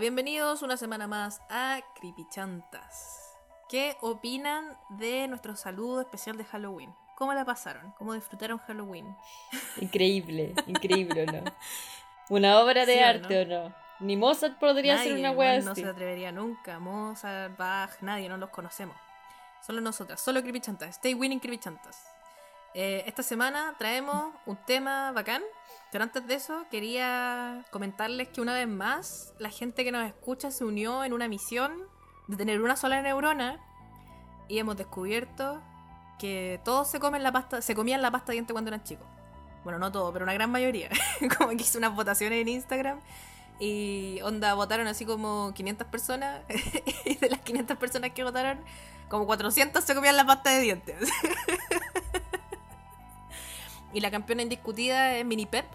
Bienvenidos una semana más a Creepychantas. ¿Qué opinan de nuestro saludo especial de Halloween? ¿Cómo la pasaron? ¿Cómo disfrutaron Halloween? Increíble, increíble, ¿o no? Una obra de ¿Sí o arte, ¿o no? Ni Mozart podría Nadie, hacer una wea No así. se atrevería nunca. Mozart, Bach, nadie, no los conocemos. Solo nosotras, solo Creepychantas. Stay winning Creepychantas. Eh, esta semana traemos un tema bacán, pero antes de eso quería comentarles que una vez más la gente que nos escucha se unió en una misión de tener una sola neurona y hemos descubierto que todos se comen la pasta, se comían la pasta de diente cuando eran chicos. Bueno, no todo, pero una gran mayoría. como que hice unas votaciones en Instagram y onda votaron así como 500 personas y de las 500 personas que votaron, como 400 se comían la pasta de dientes. y la campeona indiscutida es Mini Pep.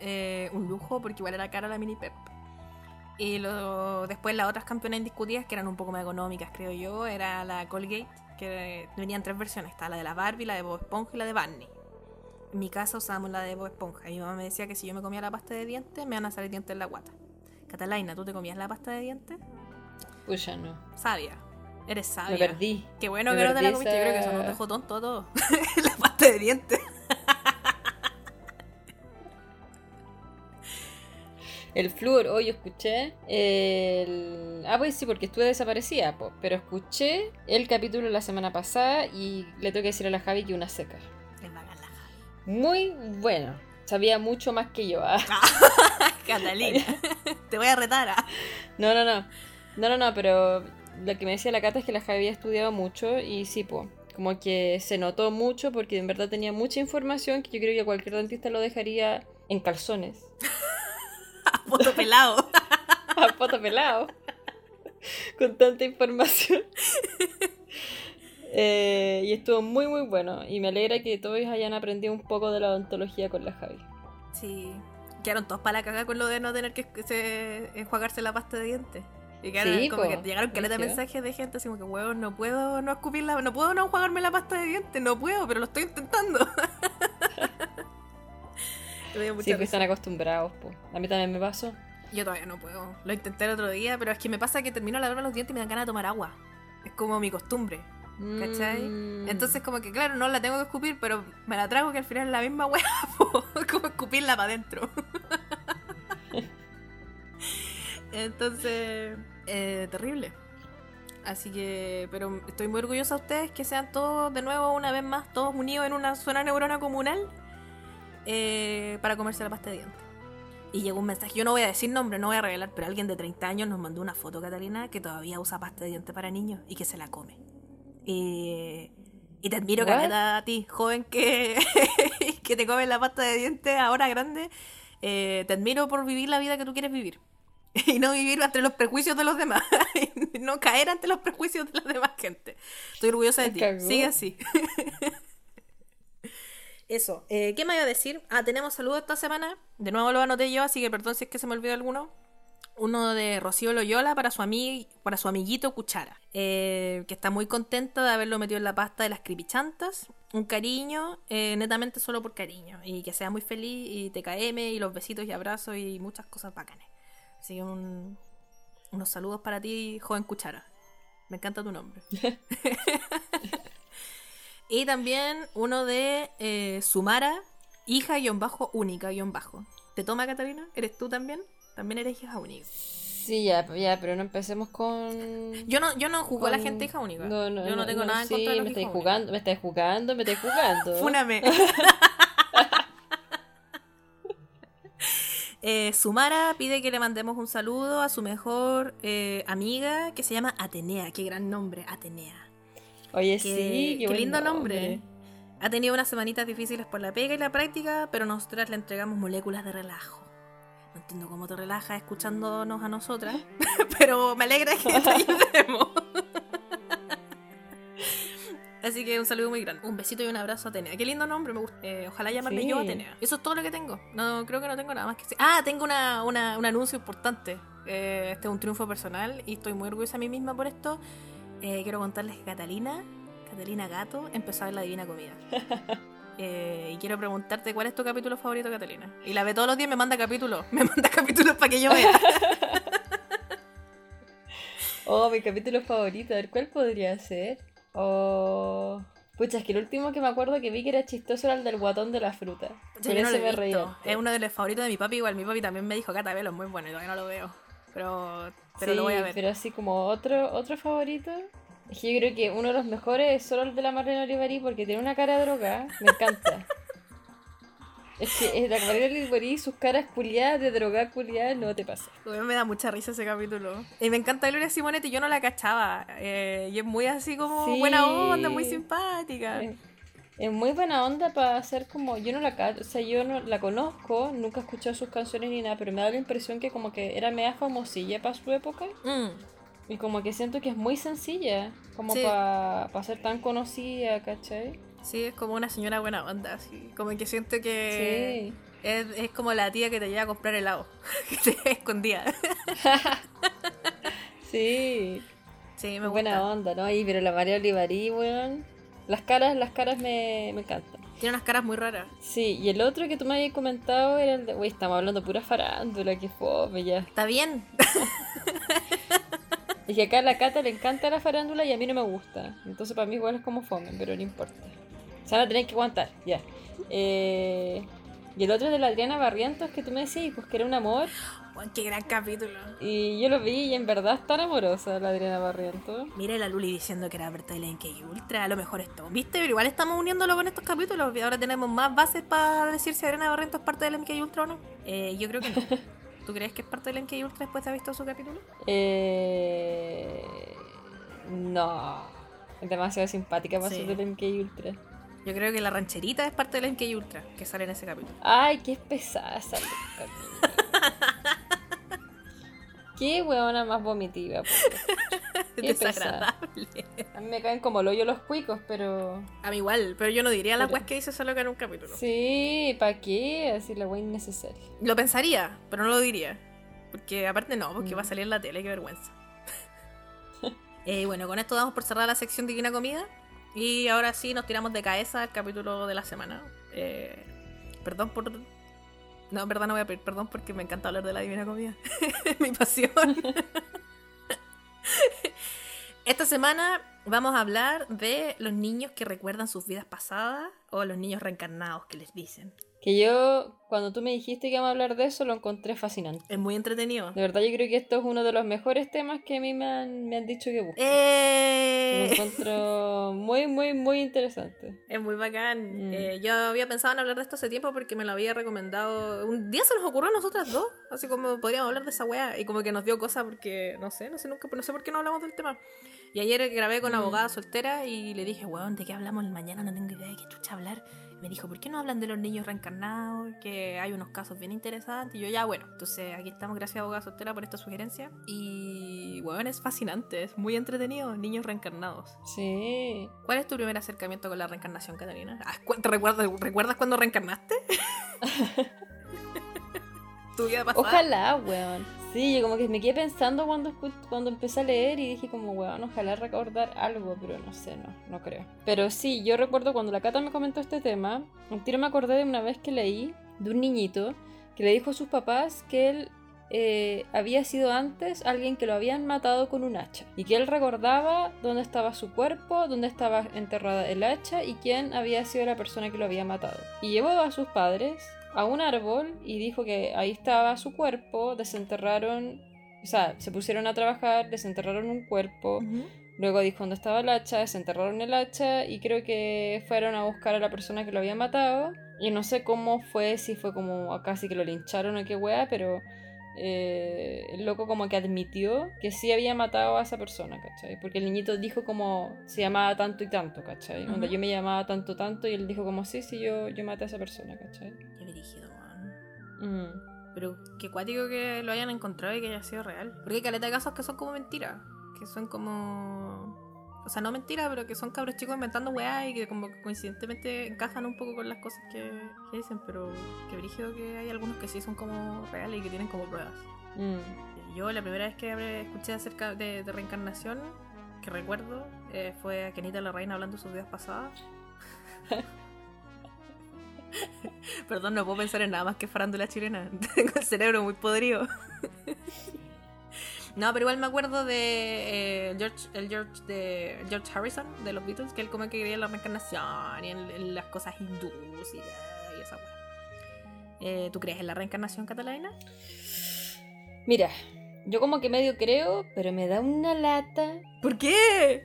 Eh, un lujo porque igual era cara la Mini Pep. Y lo, después las otras campeonas indiscutidas que eran un poco más económicas, creo yo, era la Colgate, que venían tres versiones. Está la de la Barbie, la de Bob Esponja y la de Barney. En mi casa usábamos la de Bob Esponja. Y mi mamá me decía que si yo me comía la pasta de dientes, me van a salir dientes en la guata. Catalina, ¿tú te comías la pasta de dientes? Pucha, no. Sabia. Eres sabia. Me perdí. Qué bueno Me que no te la comiste. Yo creo que eso esa- nos dejó tonto a todos. la pasta de dientes. El flúor, hoy yo escuché el... Ah, pues sí, porque estuve desaparecida, po. pero escuché el capítulo la semana pasada y le tengo que decir a la Javi que una seca. La Javi. Muy bueno. Sabía mucho más que yo. ah. Catalina. te voy a retar. ah. No, no, no. No, no, no, pero lo que me decía la Cata es que la Javi había estudiado mucho y sí, po. Como que se notó mucho porque en verdad tenía mucha información que yo creo que cualquier dentista lo dejaría en calzones. Poto pelado. a poto pelado. Con tanta información. Eh, y estuvo muy, muy bueno. Y me alegra que todos hayan aprendido un poco de la odontología con la Javi. Sí. Quedaron todos para la cagada con lo de no tener que se- enjuagarse la pasta de dientes. Y quedaron, Sí, como po. que llegaron caleta de mensajes de gente así como que, weón, no puedo no escupirla, no puedo no enjuagarme la pasta de dientes, no puedo, pero lo estoy intentando. Me dio mucha Sí, risa. están acostumbrados. po. A mí también me pasó. Yo todavía no puedo. Lo intenté el otro día, pero es que me pasa que termino de lavarme los dientes y me dan ganas de tomar agua. Es como mi costumbre. ¿Cachai? Mm. Entonces como que claro, no la tengo que escupir, pero me la trago que al final es la misma hueá, como escupirla para adentro. Entonces, eh, terrible. Así que, pero estoy muy orgullosa de ustedes que sean todos, de nuevo, una vez más, todos unidos en una sola neurona comunal eh, para comerse la pasta de dientes. Y llegó un mensaje, yo no voy a decir nombre, no voy a revelar, pero alguien de 30 años nos mandó una foto, Catalina, que todavía usa pasta de dientes para niños y que se la come. Y te admiro? Caleta, a ti, joven que, que te comes la pasta de dientes ahora grande. Eh, te admiro por vivir la vida que tú quieres vivir. Y no vivir ante los prejuicios de los demás. Y no caer ante los prejuicios de la demás gente. Estoy orgullosa de ti. Sigue así. Eso. eh, ¿Qué me iba a decir? Ah, tenemos saludos esta semana. De nuevo lo anoté yo, así que perdón si es que se me olvidó alguno. Uno de Rocío Loyola para su, ami- para su amiguito Cuchara, eh, que está muy contenta de haberlo metido en la pasta de las cripichantas. Un cariño, eh, netamente solo por cariño. Y que sea muy feliz y TKM y los besitos y abrazos y muchas cosas bacanes. Así que un- unos saludos para ti, joven Cuchara. Me encanta tu nombre. y también uno de eh, Sumara, hija guion bajo, única guion bajo. ¿Te toma, Catalina? ¿Eres tú también? También eres hija única. Sí, ya, ya, pero no empecemos con. Yo no, yo no juzgo a la gente hija única. No, no, yo no, tengo nada en sí, contra de los me estáis jugando, me estáis jugando, me estáis jugando. Fúname. Eh, Sumara pide que le mandemos un saludo a su mejor eh, amiga que se llama Atenea. Qué gran nombre, Atenea. Oye, Qué, sí, qué buen lindo nombre. Ha tenido unas semanitas difíciles por la pega y la práctica, pero nosotras le entregamos moléculas de relajo. No entiendo cómo te relajas escuchándonos a nosotras, pero me alegra que te ayudemos. Así que un saludo muy grande. Un besito y un abrazo a Atenea. Qué lindo nombre, me gusta. Eh, ojalá llamarle Sí. yo a Atenea. Eso es todo lo que tengo. No, creo que no tengo nada más que decir. Ah, tengo una, una- un anuncio importante. Eh, este es un triunfo personal y estoy muy orgullosa de mí misma por esto. Eh, quiero contarles que Catalina, Catalina Gato, empezó a ver la Divina Comida. Eh, y quiero preguntarte cuál es tu capítulo favorito, Catalina. Y la ve todos los días, me manda capítulos. Me manda capítulos para que yo vea. Oh, mi capítulo favorito. A ver, ¿cuál podría ser? Oh. Pucha, es que el último que me acuerdo que vi que era chistoso era el del guatón de la fruta. Yo Por no eso lo me reí. Es uno de los favoritos de mi papi. Igual mi papi también me dijo, Cata, velo, es muy bueno. Y todavía no lo veo. Pero, pero lo voy a ver. Pero así como otro, otro favorito. Es que yo creo que uno de los mejores es solo el de la Marlene Olivarí porque tiene una cara de droga. Me encanta. es que es la Marlene Olivarí, sus caras culiadas de droga culiada, no te pasa. Me da mucha risa ese capítulo. Y me encanta Gloria Simonetti, yo no la cachaba. eh, y es muy así como Sí. buena onda, muy simpática. Es, muy buena onda para hacer como. Yo no la o sea, yo no la conozco, nunca he escuchado sus canciones ni nada, pero me da la impresión que como que era media famosilla para su época. Mm, Y como que siento que es muy sencilla, como Sí. para ser tan conocida, ¿cachai? Sí, es como una señora buena onda, así. Como que siento que Sí. es, es como la tía que te lleva a comprar helado. que te escondida. Sí, Sí, me gusta. buena onda, ¿no? Y pero la María Olivarí, weón. Las caras, las caras me, me encantan. Tiene unas caras muy raras. Sí, y el otro que tú me habías comentado era el de. Uy, estamos hablando pura farándula, que fome ya. Está bien. Es que acá a la Cata le encanta la farándula y a mí no me gusta. Entonces para mí igual es como fome, pero no importa. Se van a tener que aguantar, ya. Eh, y el otro de la Adriana Barrientos que tú me decías, pues que era un amor. Qué gran capítulo. Y yo lo vi y en verdad es tan amorosa la Adriana Barrientos. Mira la Luli diciendo que era Berta y Ultra, a lo mejor esto. ¿Viste? Pero igual estamos uniéndolo con estos capítulos. Y ahora tenemos más bases para decir si Adriana Barrento es parte del MK Ultra o no. Eh, yo creo que no. ¿Tú crees que es parte del MK Ultra después de haber visto su capítulo? Eh, no. Es demasiado simpática para Sí. ser del MK Ultra. Yo creo que la rancherita es parte del MK Ultra, que sale en ese capítulo. Ay, qué pesada esa Qué huevona más vomitiva. Qué pesada. Desagradable. A mí me caen como el hoyo los cuicos, pero. A mí igual, pero yo no diría la Pero- que dice solo que en un capítulo. Sí, ¿para qué? Así la wea innecesaria. Lo pensaría, pero no lo diría. Porque aparte no, porque Mm. va a salir en la tele, qué vergüenza. Eh, bueno, con esto damos por cerrada la sección Divina Comida. Y ahora sí nos tiramos de cabeza al capítulo de la semana. Eh, perdón por. No, en verdad no voy a pedir perdón porque me encanta hablar de la Divina Comida. Mi pasión. Esta semana vamos a hablar de los niños que recuerdan sus vidas pasadas o los niños reencarnados que les dicen. Que yo, cuando tú me dijiste que íbamos a hablar de eso, lo encontré fascinante. Es muy entretenido. De verdad, yo creo que esto es uno de los mejores temas que a mí me han, me han dicho que busque. Lo ¡Eh! encuentro muy, muy, muy interesante. Es muy bacán. Mm. Eh, yo había pensado en hablar de esto hace tiempo porque me lo había recomendado. Un día se nos ocurrió a nosotras dos. Así como podríamos hablar de esa weá. Y como que nos dio cosa porque, no sé, no sé nunca, no sé por qué no hablamos del tema. Y ayer grabé con Mm. abogada soltera y le dije, weón, ¿de qué hablamos el mañana? No tengo idea de qué chucha hablar. Me dijo, ¿por qué no hablan de los niños reencarnados? Que hay unos casos bien interesantes. Y yo, ya, bueno. Entonces aquí estamos, gracias a abogada soltera por esta sugerencia. Y, weón, es fascinante, es muy entretenido. Niños reencarnados. Sí. ¿Cuál es tu primer acercamiento con la reencarnación, Catalina? Ah, cu- ¿Te recuerdas, recuerdas cuando reencarnaste? ¿Tu vida pasada? Ojalá, weón. Sí, yo como que me quedé pensando cuando, cuando empecé a leer y dije como, weón, ojalá recordar algo, pero no sé, no, no creo. Pero sí, yo recuerdo cuando la Cata me comentó este tema, un tiro me acordé de una vez que leí de un niñito que le dijo a sus papás que él eh, había sido antes alguien que lo habían matado con un hacha y que él recordaba dónde estaba su cuerpo, dónde estaba enterrada el hacha y quién había sido la persona que lo había matado. Y llevó a sus padres a un árbol y dijo que ahí estaba su cuerpo, desenterraron, o sea, se pusieron a trabajar, desenterraron un cuerpo, luego dijo dónde estaba el hacha, desenterraron el hacha y creo que fueron a buscar a la persona que lo había matado y no sé cómo fue, si fue como casi que lo lincharon o qué wea, pero eh, el loco como que admitió que sí había matado a esa persona, ¿cachai? Porque el niñito dijo como se llamaba tanto y tanto, ¿cachai? Onda, Ujú. yo me llamaba tanto tanto y él dijo como sí, sí, yo, yo maté a esa persona, ¿cachai? Mm. Pero qué cuático que lo hayan encontrado y que haya sido real. Porque hay caleta de casos que son como mentiras. Que son como... O sea, no mentiras, pero que son cabros chicos inventando weá y que como que coincidentemente encajan un poco con las cosas que, que dicen. Pero qué brígido que hay algunos que sí son como reales y que tienen como pruebas. Mm. Yo la primera vez que escuché acerca de, de reencarnación, que recuerdo, eh, fue a Kenita la Reina hablando de sus vidas pasadas. Perdón, no puedo pensar en nada más que farándula chilena. Tengo el cerebro muy podrido. No, pero igual me acuerdo de eh, George, el George de George Harrison de los Beatles, que él como que creía en la reencarnación y en, en las cosas hindús y, y esa weá. Eh, ¿Tú crees en la reencarnación catalana? Mira, yo como que medio creo, pero me da una lata. ¿Por qué?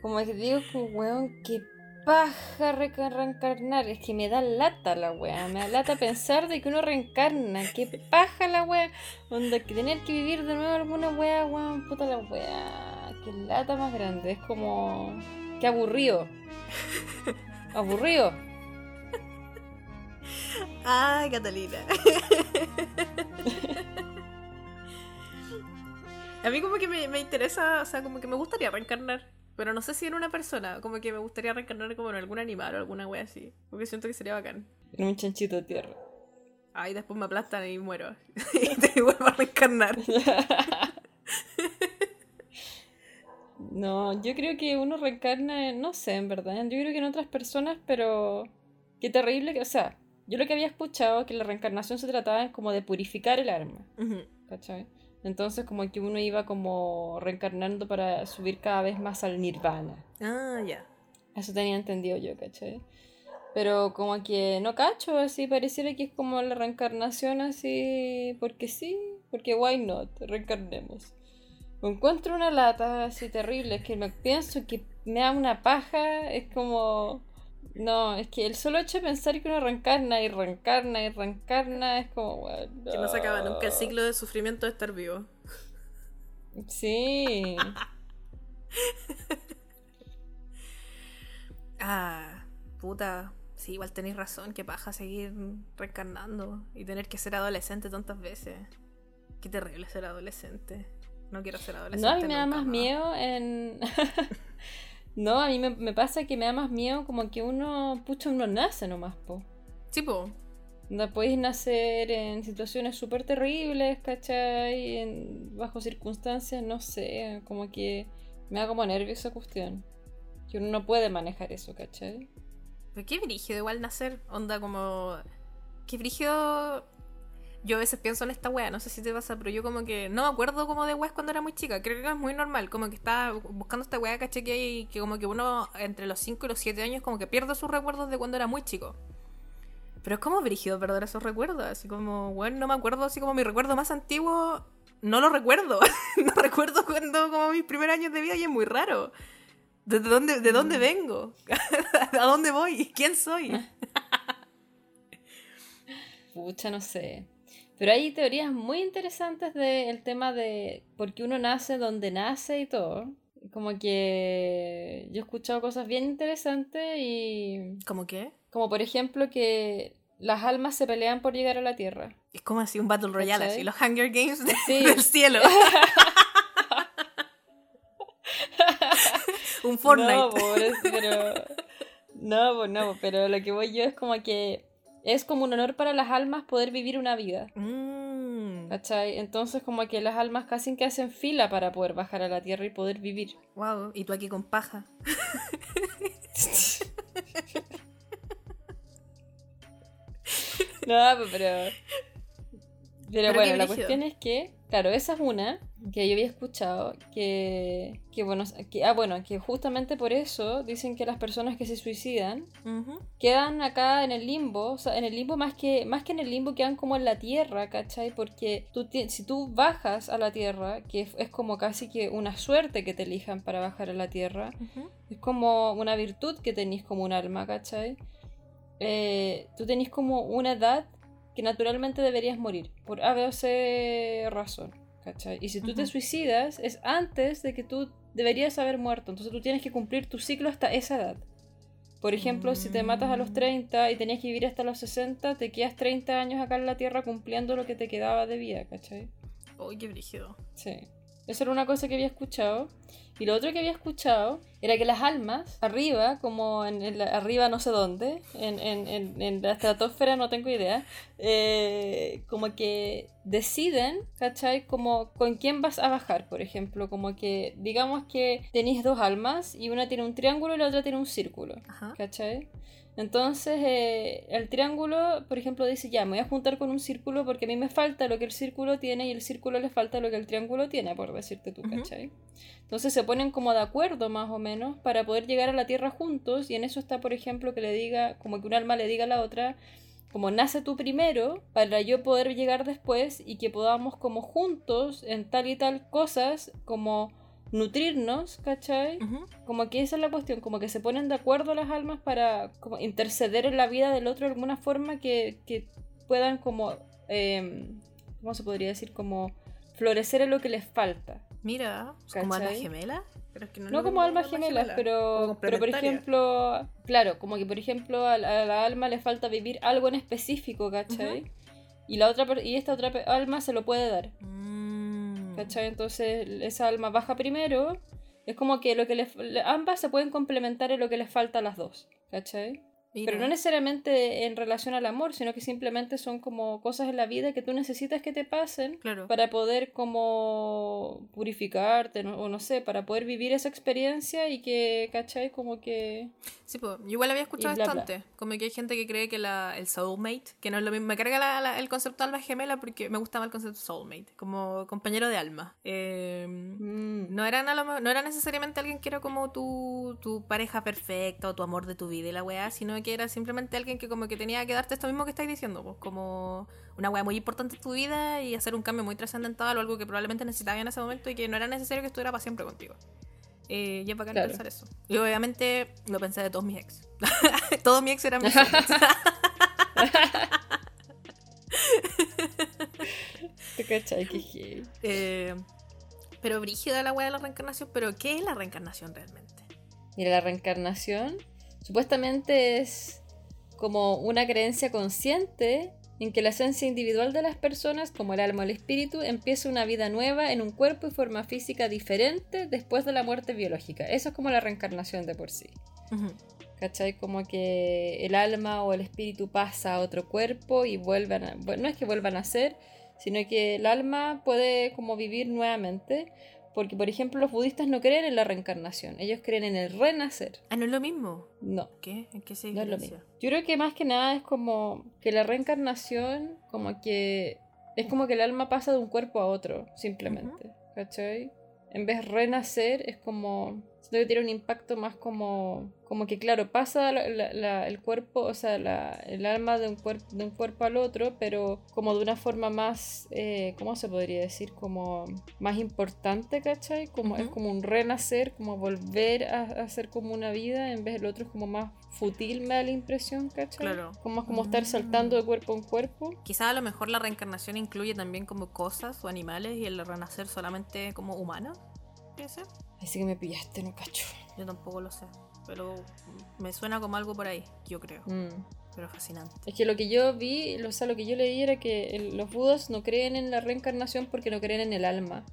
Como que digo, weón, qué paja reencarnar. Es que me da lata la weá. Me da lata pensar de que uno reencarna. Qué paja la weá. Onda, que tener que vivir de nuevo alguna weá, weón. Puta la weá. Qué lata más grande. Es como. Qué aburrido. Aburrido. Ay, Catalina. A mí como que me interesa, o sea, como que me gustaría reencarnar. Pero no sé si en una persona, como que me gustaría reencarnar como en algún animal o alguna wea así. Porque siento que sería bacán. En un chanchito de tierra. Ay, después me aplastan y muero. y te vuelvo a reencarnar. No, yo creo que uno reencarna, en- no sé, en verdad. Yo creo que en otras personas, pero qué terrible que, o sea, yo lo que había escuchado que la reencarnación se trataba como de purificar el alma. ¿cachai? Entonces como que uno iba como reencarnando para subir cada vez más al nirvana. ah, ya. Eso tenía entendido yo, ¿cachai? Pero como que no cacho, así pareciera que es como la reencarnación así, porque sí, porque why not, reencarnemos. Encuentro una lata así terrible, es que me pienso que me da una paja, es como... No, es que el solo hecho de pensar que uno reencarna y reencarna y reencarna es como... bueno, Que no se acaba nunca el ciclo de sufrimiento de estar vivo. Sí. Ah, puta. Sí, igual tenéis razón, que paja seguir reencarnando y tener que ser adolescente tantas veces. Qué terrible ser adolescente. No quiero ser adolescente. No, a mí me da más miedo en... no, a mí me, me pasa que me da más miedo como que uno, pucha, uno nace nomás, po. Sí, po. No podéis nacer en situaciones súper terribles, ¿cachai? En, bajo circunstancias, no sé, como que me da como nervio esa cuestión. Que uno no puede manejar eso, ¿cachai? Pero qué brígido igual nacer. Onda como... Qué brígido... Yo a veces pienso en esta wea, no sé si te pasa, pero yo como que no me acuerdo como de weas cuando era muy chica. Creo que es muy normal, como que estaba buscando esta wea, caché que hay, que como que uno entre los 5 y los 7 años como que pierde sus recuerdos de cuando era muy chico. Pero es como brígido perder esos recuerdos, así como, bueno, no me acuerdo, así como mi recuerdo más antiguo, no lo recuerdo. no recuerdo cuando como mis primeros años de vida y es muy raro. ¿De dónde, de dónde vengo? ¿A dónde voy? ¿Quién soy? Pucha, no sé. Pero hay teorías muy interesantes del tema de por qué uno nace donde nace y todo. Como que yo he escuchado cosas bien interesantes y ¿Cómo qué? como por ejemplo que las almas se pelean por llegar a la Tierra. Es como así un Battle Royale, ¿Cachai? así los Hunger Games de- Sí. del cielo. un Fortnite. No, pobre, pero no, no, pero lo que voy yo es como que es como un honor para las almas poder vivir una vida. Mm, ¿Cachai? Entonces como que las almas casi que hacen fila para poder bajar a la Tierra y poder vivir. wow, y tú aquí con paja. No, pero. Pero, Pero bueno, la cuestión es que, claro, esa es una que yo había escuchado, que, que bueno, que, ah, bueno, que justamente por eso dicen que las personas que se suicidan quedan acá en el limbo, o sea, en el limbo más que, más que en el limbo quedan como en la tierra, ¿cachai? Porque tú si tú bajas a la tierra, que es, como casi que una suerte que te elijan para bajar a la tierra, Ujú. es como una virtud que tenéis como un alma, ¿cachai? Eh, tú tenés como una edad que naturalmente deberías morir, por A, B o C razón, ¿cachai? Y si tú te suicidas, es antes de que tú deberías haber muerto, entonces tú tienes que cumplir tu ciclo hasta esa edad. Por ejemplo, si te matas a los Mm. 30 y tenías que vivir hasta los 60, te quedas 30 años acá en la Tierra cumpliendo lo que te quedaba de vida, ¿cachai? Uy, qué brígido. Sí. Eso era una cosa que había escuchado. Y lo otro que había escuchado era que las almas, arriba, como en, en la- arriba no sé dónde, en, en- en- la estratosfera no tengo idea, eh, como que deciden, ¿cachai? Como con quién vas a bajar, por ejemplo. Como que digamos que tenéis dos almas y una tiene un triángulo y la otra tiene un círculo. Ajá. ¿Cachai? Entonces, eh, el triángulo, por ejemplo, dice, ya, me voy a juntar con un círculo porque a mí me falta lo que el círculo tiene y el círculo le falta lo que el triángulo tiene, por decirte tú. ¿cachai? Entonces se ponen como de acuerdo, más o menos, para poder llegar a la Tierra juntos y en eso está, por ejemplo, que le diga, como que un alma le diga a la otra, como nace tú primero, para yo poder llegar después y que podamos como juntos en tal y tal cosas, como nutrirnos, ¿cachai? Como que esa es la cuestión, como que se ponen de acuerdo las almas para como interceder en la vida del otro de alguna forma que, que puedan como, eh, ¿cómo se podría decir? Como florecer en lo que les falta. Mira, como alma ¿Cachai? gemela. Pero es que no, como almas alma gemelas, gemela, pero, pero por ejemplo, claro, como que por ejemplo a la, a la alma le falta vivir algo en específico, ¿cachai? Y la otra y esta otra alma se lo puede dar. Mm. ¿Cachai? Entonces esa alma baja primero. Es como que lo que le, le- ambas se pueden complementar en lo que les falta a las dos. ¿Cachai? Mira. Pero no necesariamente en relación al amor, sino que simplemente son como cosas en la vida que tú necesitas que te pasen Claro. para poder como purificarte, ¿no? o no sé, para poder vivir esa experiencia y que, ¿cachai? Como que... Sí, pues, yo igual había escuchado bla, esto bla. Como que hay gente que cree que la, el soulmate, que no es lo mismo. Me carga la- la- el concepto alma gemela porque me gusta más el concepto soulmate, como compañero de alma. Eh, mm, no, eran no era necesariamente alguien que era como tu, tu pareja perfecta o tu amor de tu vida y la weá, sino que era simplemente alguien que como que tenía que darte esto mismo que estáis diciendo, pues como una weá muy importante en tu vida y hacer un cambio muy trascendental o algo que probablemente necesitabas en ese momento y que no era necesario que estuviera para siempre contigo. Eh, y es bacán Claro. pensar eso. Y obviamente lo pensé de todos mis ex. todos mis ex eran mis. Que heavy. Eh, pero brígida la weá de la reencarnación, pero ¿qué es la reencarnación realmente? Mira, la reencarnación supuestamente es como una creencia consciente en que la esencia individual de las personas, como el alma o el espíritu, empieza una vida nueva en un cuerpo y forma física diferente después de la muerte biológica. Eso es como la reencarnación de por sí. Ujú. ¿Cachai? Como que el alma o el espíritu pasa a otro cuerpo y vuelvan a... Bueno, no es que vuelvan a ser, sino que el alma puede como vivir nuevamente. Porque, por ejemplo, los budistas no creen en la reencarnación, ellos creen en el renacer. Ah, no es lo mismo. No, ¿Qué? ¿En qué se no es lo mismo. Yo creo que más que nada es como que la reencarnación, como que es como que el alma pasa de un cuerpo a otro, simplemente. ¿Cachai? En vez de renacer, es como. Siento que tiene un impacto más como. Como que, claro, pasa la- la- la- el cuerpo, o sea, la- el alma de un, cuerpo de un cuerpo al otro, pero como de una forma más. eh, ¿Cómo se podría decir? Como más importante, ¿cachai? Como, Es Ujú. como un renacer, como volver a, a hacer como una vida, en vez del otro es como más fútil, me da la impresión, ¿cachai? Claro. Como es como estar saltando de cuerpo en cuerpo. Quizá a lo mejor la reencarnación incluye también como cosas o animales y el renacer solamente como humano. ¿Puede ser? Así que me pillaste, no cacho. Yo tampoco lo sé. Pero me suena como algo por ahí, yo creo. Mm. Pero fascinante. Es que lo que yo vi, o sea, lo que yo leí era que el- los budas no creen en la reencarnación porque no creen en el alma.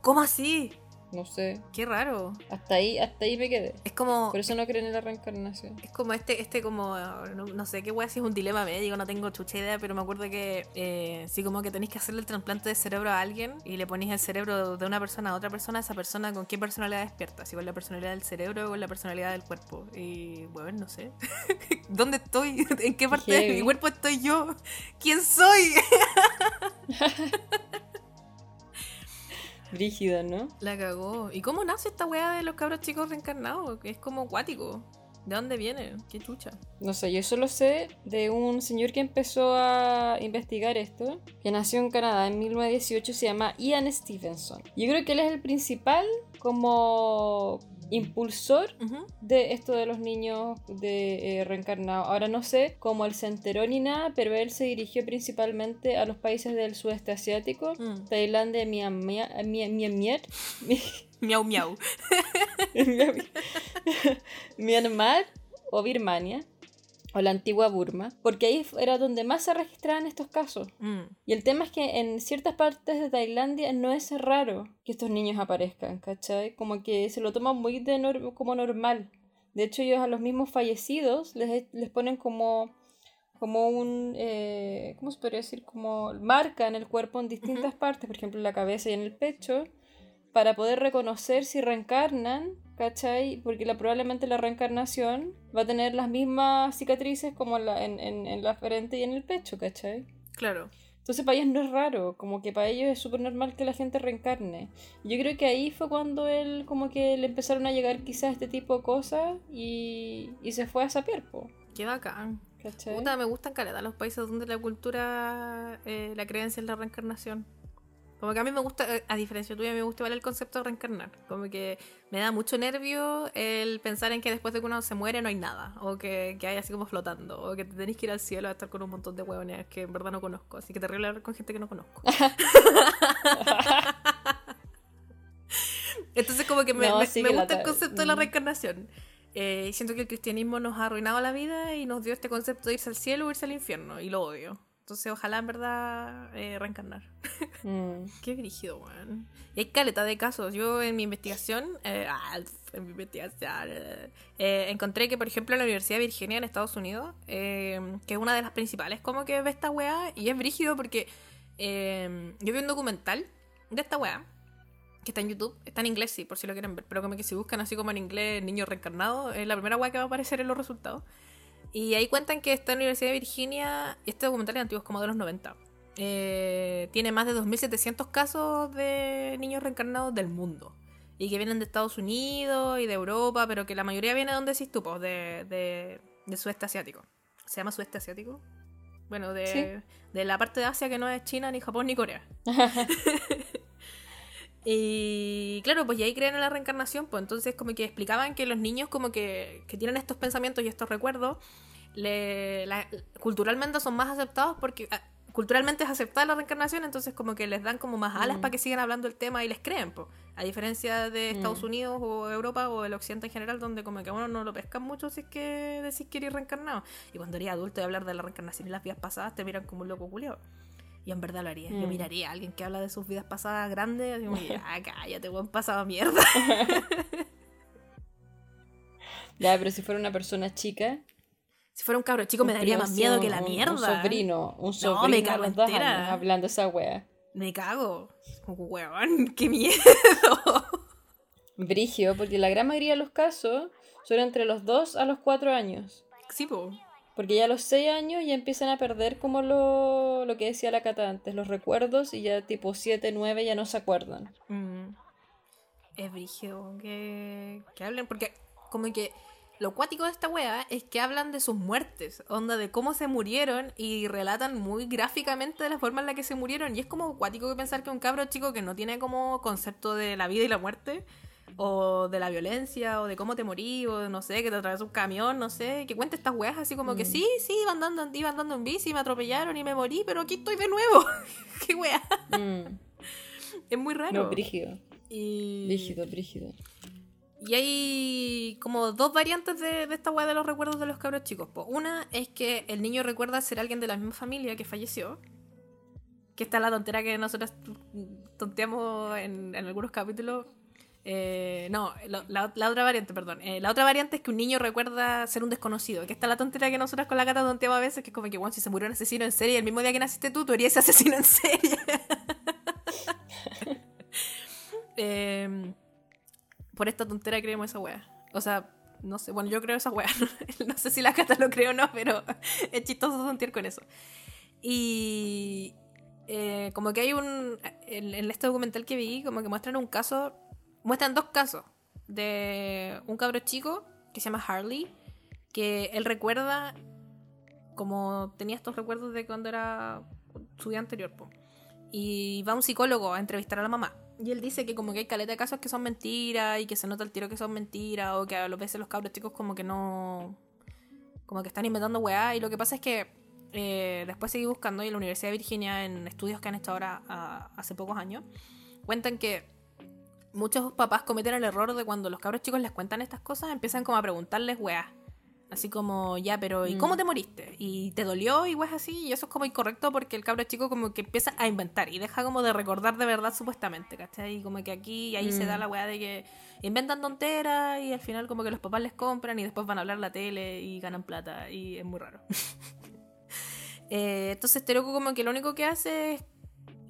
¿Cómo así? No sé. Qué raro. Hasta ahí, hasta ahí me quedé. Es como. Por eso no creen en la reencarnación. Es como este, este como, no, no sé qué wea si es un dilema médico, no tengo chucha idea, pero me acuerdo que eh, sí como que tenéis que hacerle el trasplante de cerebro a alguien y le ponéis el cerebro de una persona a otra persona, esa persona con qué personalidad despierta, si con la personalidad del cerebro o con la personalidad del cuerpo. Y bueno, no sé. ¿Dónde estoy? ¿En qué parte de mi cuerpo estoy yo? ¿Quién soy? Brígido, ¿no? La cagó. ¿Y cómo nace esta wea de los cabros chicos reencarnados? Que es como acuático. ¿De dónde viene? ¿Qué chucha? No sé, yo solo sé de un señor que empezó a investigar esto, que nació en Canadá en 1918, se llama Ian Stevenson. Yo creo que él es el principal como impulsor de esto de los niños de eh, reencarnados. Ahora no sé cómo él se enteró ni nada, pero él se dirigió principalmente a los países del sudeste asiático, Mm. Tailandia, Myanmar, Myanmar, Miau miau. Myanmar o Birmania o la antigua Burma, porque ahí era donde más se registraban estos casos. Mm. Y el tema es que en ciertas partes de Tailandia no es raro que estos niños aparezcan, ¿cachai? Como que se lo toman muy de nor- como normal. De hecho, ellos a los mismos fallecidos les, les ponen como, como un, eh, ¿cómo se podría decir? Como marca en el cuerpo en distintas partes, por ejemplo en la cabeza y en el pecho. Para poder reconocer si reencarnan, ¿cachai? Porque la, probablemente la reencarnación va a tener las mismas cicatrices como en la, en, en, en la frente y en el pecho, ¿cachai? Claro. Entonces para ellos no es raro, como que para ellos es súper normal que la gente reencarne. Yo creo que ahí fue cuando él como que le empezaron a llegar quizás este tipo de cosas y, y se fue a sapiar, po. Qué bacán. ¿Cachai? Puta, me gustan caleta los países donde la cultura, eh, la creencia en la reencarnación. Como que a mí me gusta, eh, a diferencia tuya, me gusta igual el concepto de reencarnar. Como que me da mucho nervio el pensar en que después de que uno se muere no hay nada. O que, que hay así como flotando. O que te tenés que ir al cielo a estar con un montón de huevones que en verdad no conozco. Así que terrible hablar con gente que no conozco. Entonces como que me, No, me- sí me que gusta el concepto de la mm. reencarnación. Eh, siento que el cristianismo nos ha arruinado la vida y nos dio este concepto de irse al cielo o irse al infierno. Y lo odio. Entonces ojalá en verdad eh, reencarnar. Mm. Qué brígido, weón. Y hay caleta de casos. Yo en mi investigación, eh, ah, en mi investigación, eh, encontré que, por ejemplo, en la Universidad de Virginia en Estados Unidos, que es una de las principales, como que ve esta weá, y es brígido porque yo vi un documental de esta weá, que está en YouTube, está en inglés, sí, por si lo quieren ver, pero como que si buscan así como en inglés niño reencarnado, es la primera weá que va a aparecer en los resultados. Y ahí cuentan que esta Universidad de Virginia, este documental es antiguo, es como de los 90. eh, tiene más de 2.700 casos de niños reencarnados del mundo. Y que vienen de Estados Unidos y de Europa, pero que la mayoría viene de donde decís tú, pues, de, de, de sudeste asiático. ¿Se llama sudeste asiático? Bueno, de, Sí. de la parte de Asia que no es China, ni Japón, ni Corea. Y claro, pues y ahí creen en la reencarnación, pues entonces como que explicaban que los niños como que, que tienen estos pensamientos y estos recuerdos, le, la- culturalmente son más aceptados porque ah, culturalmente es aceptada la reencarnación, entonces como que les dan como más alas Mm. para que sigan hablando el tema y les creen, pues. A diferencia de Estados Mm. Unidos o Europa o el occidente en general, donde como que a uno no lo pescan mucho si es que decís que eres reencarnado. Y cuando eres adulto y hablar de la reencarnación y las vidas pasadas, te miran como un loco culiao. Yo en verdad lo haría. Yo Mm. miraría a alguien que habla de sus vidas pasadas grandes, así como, ya, cállate, buen pasado mierda. Ya, pero si fuera una persona chica. Si fuera un cabro chico me daría más miedo que la mierda. Un sobrino, un No, sobrino me a cago entera. hablando esa wea. Me cago. Weón, qué miedo. Brigio, porque la gran mayoría de los casos son entre los 2 a los 4 años. Sí, po. Porque ya a los 6 años ya empiezan a perder como lo, lo que decía la Cata antes, los recuerdos y ya tipo 7, 9 ya no se acuerdan. Mm. Es brígido que, que hablen, porque como que lo cuático de esta wea es que hablan de sus muertes, onda de cómo se murieron y relatan muy gráficamente de la forma en la que se murieron. Y es como cuático que pensar que un cabro chico que no tiene como concepto de la vida y la muerte, o de la violencia, o de cómo te morí, o de, no sé, que te atravesó un camión, no sé, que cuente estas weas así como que Mm. sí, sí, iba andando, iba andando en bici, me atropellaron y me morí, pero aquí estoy de nuevo. Qué wea. Mm, Es muy raro. No, brígido, Y... brígido, brígido. Y hay como dos variantes de, de esta weá de los recuerdos de los cabros chicos. po. Una es que el niño recuerda ser alguien de la misma familia que falleció. Que está la tontera que nosotros tonteamos en, en algunos capítulos. Eh, no, la, la- la otra variante, perdón. Eh, la otra variante es que un niño recuerda ser un desconocido. Que está la tontera que nosotros con la gata tonteamos a veces, que es como que, bueno, si se murió un asesino en serie el mismo día que naciste tú, tú eres ese asesino en serie. Em, por esta tontera creemos esa wea. O sea, no sé, bueno, yo creo esa wea. no sé si la cata lo creo o no, pero es chistoso sentir con eso. Y eh, como que hay un. En este documental que vi, como que muestran un caso. Muestran dos casos de un cabro chico que se llama Harley. Que él recuerda. Como tenía estos recuerdos de cuando era su día anterior. Y va un psicólogo a entrevistar a la mamá. Y él dice que como que hay caleta de casos que son mentiras y que se nota el tiro que son mentiras o que a veces los cabros chicos como que no... Como que están inventando weá. Y lo que pasa es que eh, después seguí buscando y en la Universidad de Virginia en estudios que han hecho ahora hace pocos años, cuentan que muchos papás cometen el error de cuando los cabros chicos les cuentan estas cosas empiezan como a preguntarles weá. Así como, ya, pero ¿y Mm. cómo te moriste? ¿Y te dolió? Y weas así. Y eso es como incorrecto porque el cabro chico como que empieza a inventar y deja como de recordar de verdad supuestamente, ¿cachai? Y como que aquí y ahí se da Mm. la weá de que inventan tonteras y al final como que los papás les compran y después van a hablar la tele y ganan plata y es muy raro. Eh, entonces este loco como que lo único que hace es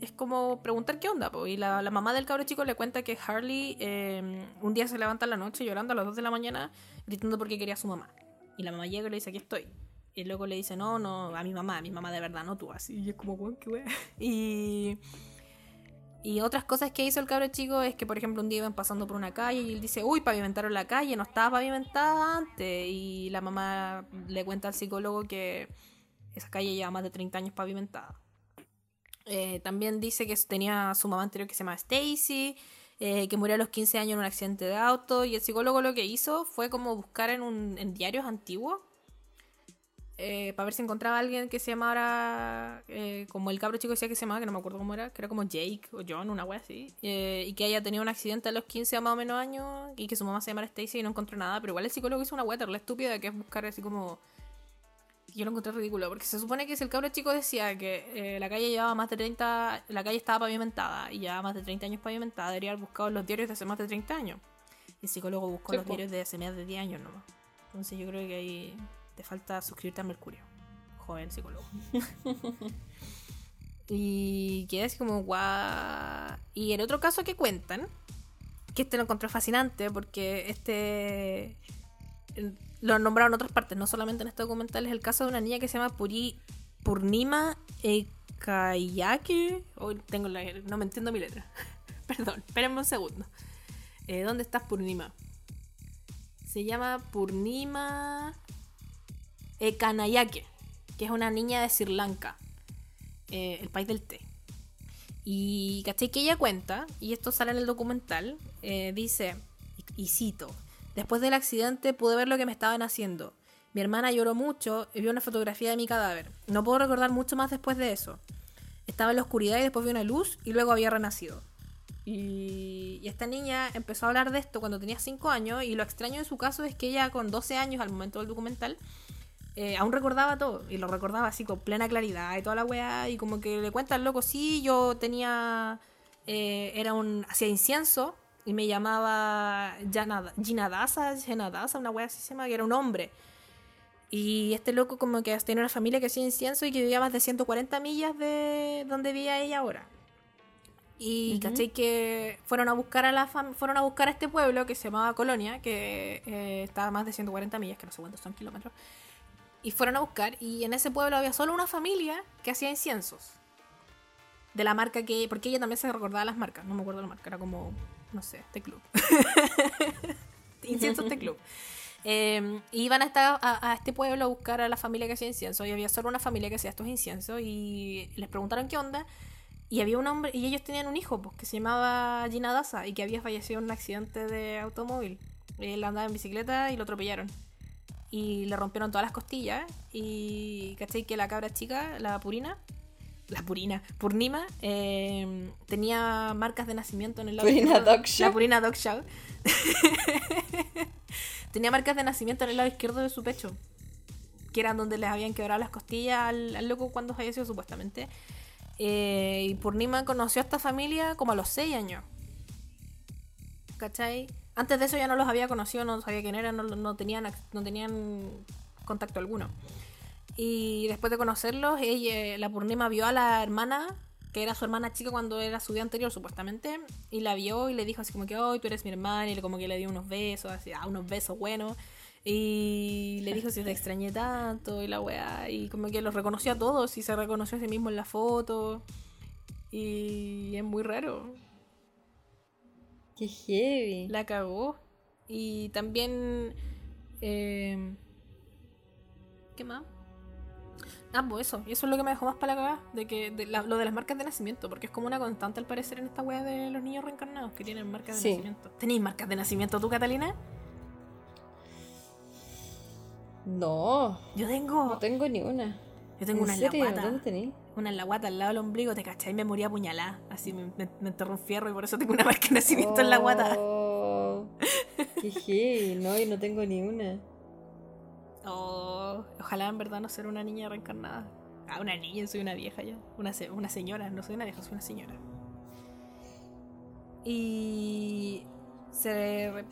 es como preguntar qué onda. po. Y la, la mamá del cabro chico le cuenta que Harley eh, un día se levanta en la noche llorando a las 2 de la mañana, gritando porque quería a su mamá. Y la mamá llega y le dice, aquí estoy. Y luego le dice, no, no, a mi mamá, a mi mamá de verdad, no tú así. Y es como, weón, qué wea. Y, y otras cosas que hizo el cabro chico es que, por ejemplo, un día iban pasando por una calle y él dice, uy, pavimentaron la calle, no estaba pavimentada antes. Y la mamá le cuenta al psicólogo que esa calle lleva más de 30 años pavimentada. Eh, también dice que tenía su mamá anterior que se llama Stacy, eh, que murió a los 15 años en un accidente de auto. Y el psicólogo lo que hizo fue como buscar en, un, en diarios antiguos eh, para ver si encontraba a alguien que se llamara, como el cabro chico decía que se llamaba, que no me acuerdo cómo era, que era como Jake o John, una wea así, y que haya tenido un accidente a los 15 más o menos años y que su mamá se llamara Stacy y no encontró nada, pero igual el psicólogo hizo una wea la estúpida que es buscar así como... Yo lo encontré ridículo, porque se supone que si el cabro chico decía que eh, la calle llevaba más de 30, la calle estaba pavimentada y llevaba más de 30 años pavimentada, debería haber buscado los diarios de hace más de 30 años. Y el psicólogo buscó Sí, los po. diarios de hace más de 10 años nomás. Entonces yo creo que ahí te falta suscribirte a Mercurio. Joven psicólogo. y queda así como guau. Y el otro caso que cuentan, que este lo encontré fascinante porque este lo han nombrado en otras partes, no solamente en este documental, es el caso de una niña que se llama Puri, Purnima Ekayake. Hoy tengo la, no me entiendo mi letra. Perdón, espérenme un segundo. Eh, ¿Dónde estás, Purnima? Se llama Purnima Ekanayake, que es una niña de Sri Lanka, eh, el país del té. Y caché que ella cuenta, y esto sale en el documental, eh, dice, y cito, después del accidente pude ver lo que me estaban haciendo. Mi hermana lloró mucho y vio una fotografía de mi cadáver. No puedo recordar mucho más después de eso. Estaba en la oscuridad y después vi una luz y luego había renacido. Y, esta niña empezó a hablar de esto cuando tenía 5 años y lo extraño de su caso es que ella con 12 años al momento del documental eh, aún recordaba todo y lo recordaba así con plena claridad y toda la weá y como que le cuenta al loco, sí, yo tenía, eh, era un, hacía incienso y me llamaba Ginadasa, Genadasa, una weá así se llama, que era un hombre. Y este loco como que tenía una familia que hacía incienso y que vivía más de 140 millas de donde vivía ella ahora. Y Ujú. caché que fueron a buscar a la fueron a buscar a este pueblo que se llamaba Colonia, que eh, estaba a más de 140 millas, que no sé cuántos son kilómetros. Y fueron a buscar, y en ese pueblo había solo una familia que hacía inciensos. De la marca que. Porque ella también se recordaba las marcas, no me acuerdo la marca, era como. No sé, este club. inciensos este club. Eh, y iban a, a este pueblo a buscar a la familia que hacía incienso. Y había solo una familia que hacía estos inciensos. Y les preguntaron qué onda. Y había un hombre, y ellos tenían un hijo, pues, que se llamaba Gina Daza y que había fallecido en un accidente de automóvil. Él andaba en bicicleta y lo atropellaron. Y le rompieron todas las costillas. Y ¿cachai? Que la cabra chica, la purina, la purina, Purnima, eh, tenía marcas de nacimiento en el lado Purina izquierdo- Dog Show. La Purina Dog Show. tenía marcas de nacimiento en el lado izquierdo de su pecho. Que eran donde les habían quebrado las costillas al, al loco cuando falleció, supuestamente. Eh, y Purnima conoció a esta familia como a los 6 años. ¿Cachai? Antes de eso ya no los había conocido, no sabía quién eran, no, no tenían, no tenían contacto alguno. Y después de conocerlos, ella, la Purnima vio a la hermana, que era su hermana chica cuando era su día anterior, supuestamente, y la vio y le dijo así como que, oh, tú eres mi hermana, y le- como que le dio unos besos, así, ah, unos besos buenos. Y le dijo si te extrañé tanto, y la weá, y como que los reconoció a todos, y se reconoció a sí mismo en la foto. Y es muy raro. Qué heavy. La cagó. Y también. eh, ¿Qué más? Ah, pues eso. Y eso es lo que me dejó más para la cagada. De que, de la- lo de las marcas de nacimiento. Porque es como una constante al parecer en esta wea de los niños reencarnados que tienen marcas de Sí. nacimiento. ¿Tenéis marcas de nacimiento tú, Catalina? No, Yo tengo. no tengo ni una. yo tengo ¿En una en la serio? guata. ¿Dónde tenés? Una en la guata al lado del ombligo, te cachai, me morí apuñalada. Así me, me, me enterró un fierro y por eso tengo una marca de nacimiento en la guata. Oh, no, y no tengo ni una. Oh, ojalá en verdad no ser una niña reencarnada. Ah, una niña, soy una vieja ya. Una, una señora, no soy una vieja, soy una señora. Y se, re-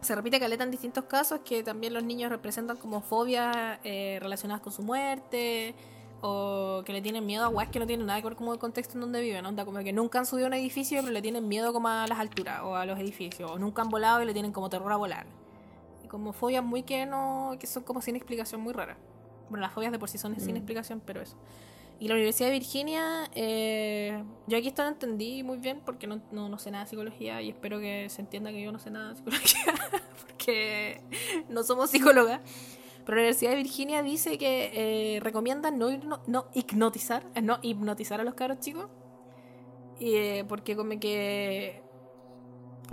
se repite caleta en distintos casos que también los niños representan como fobias eh, relacionadas con su muerte o que le tienen miedo a weas que no tienen nada que ver como el contexto en donde viven, onda como que nunca han subido a un edificio pero le tienen miedo como a las alturas o a los edificios, o nunca han volado y le tienen como terror a volar. Como fobias muy que no, que son como sin explicación muy raras. Bueno, las fobias de por sí son sin Mm. explicación, pero eso. Y la Universidad de Virginia, eh, yo aquí esto no entendí muy bien porque no, no, no sé nada de psicología y espero que se entienda que yo no sé nada de psicología porque no somos psicólogas. Pero la Universidad de Virginia dice que eh, recomiendan no, hipno- no hipnotizar, eh, no hipnotizar a los cabros chicos. Y, eh, porque como que,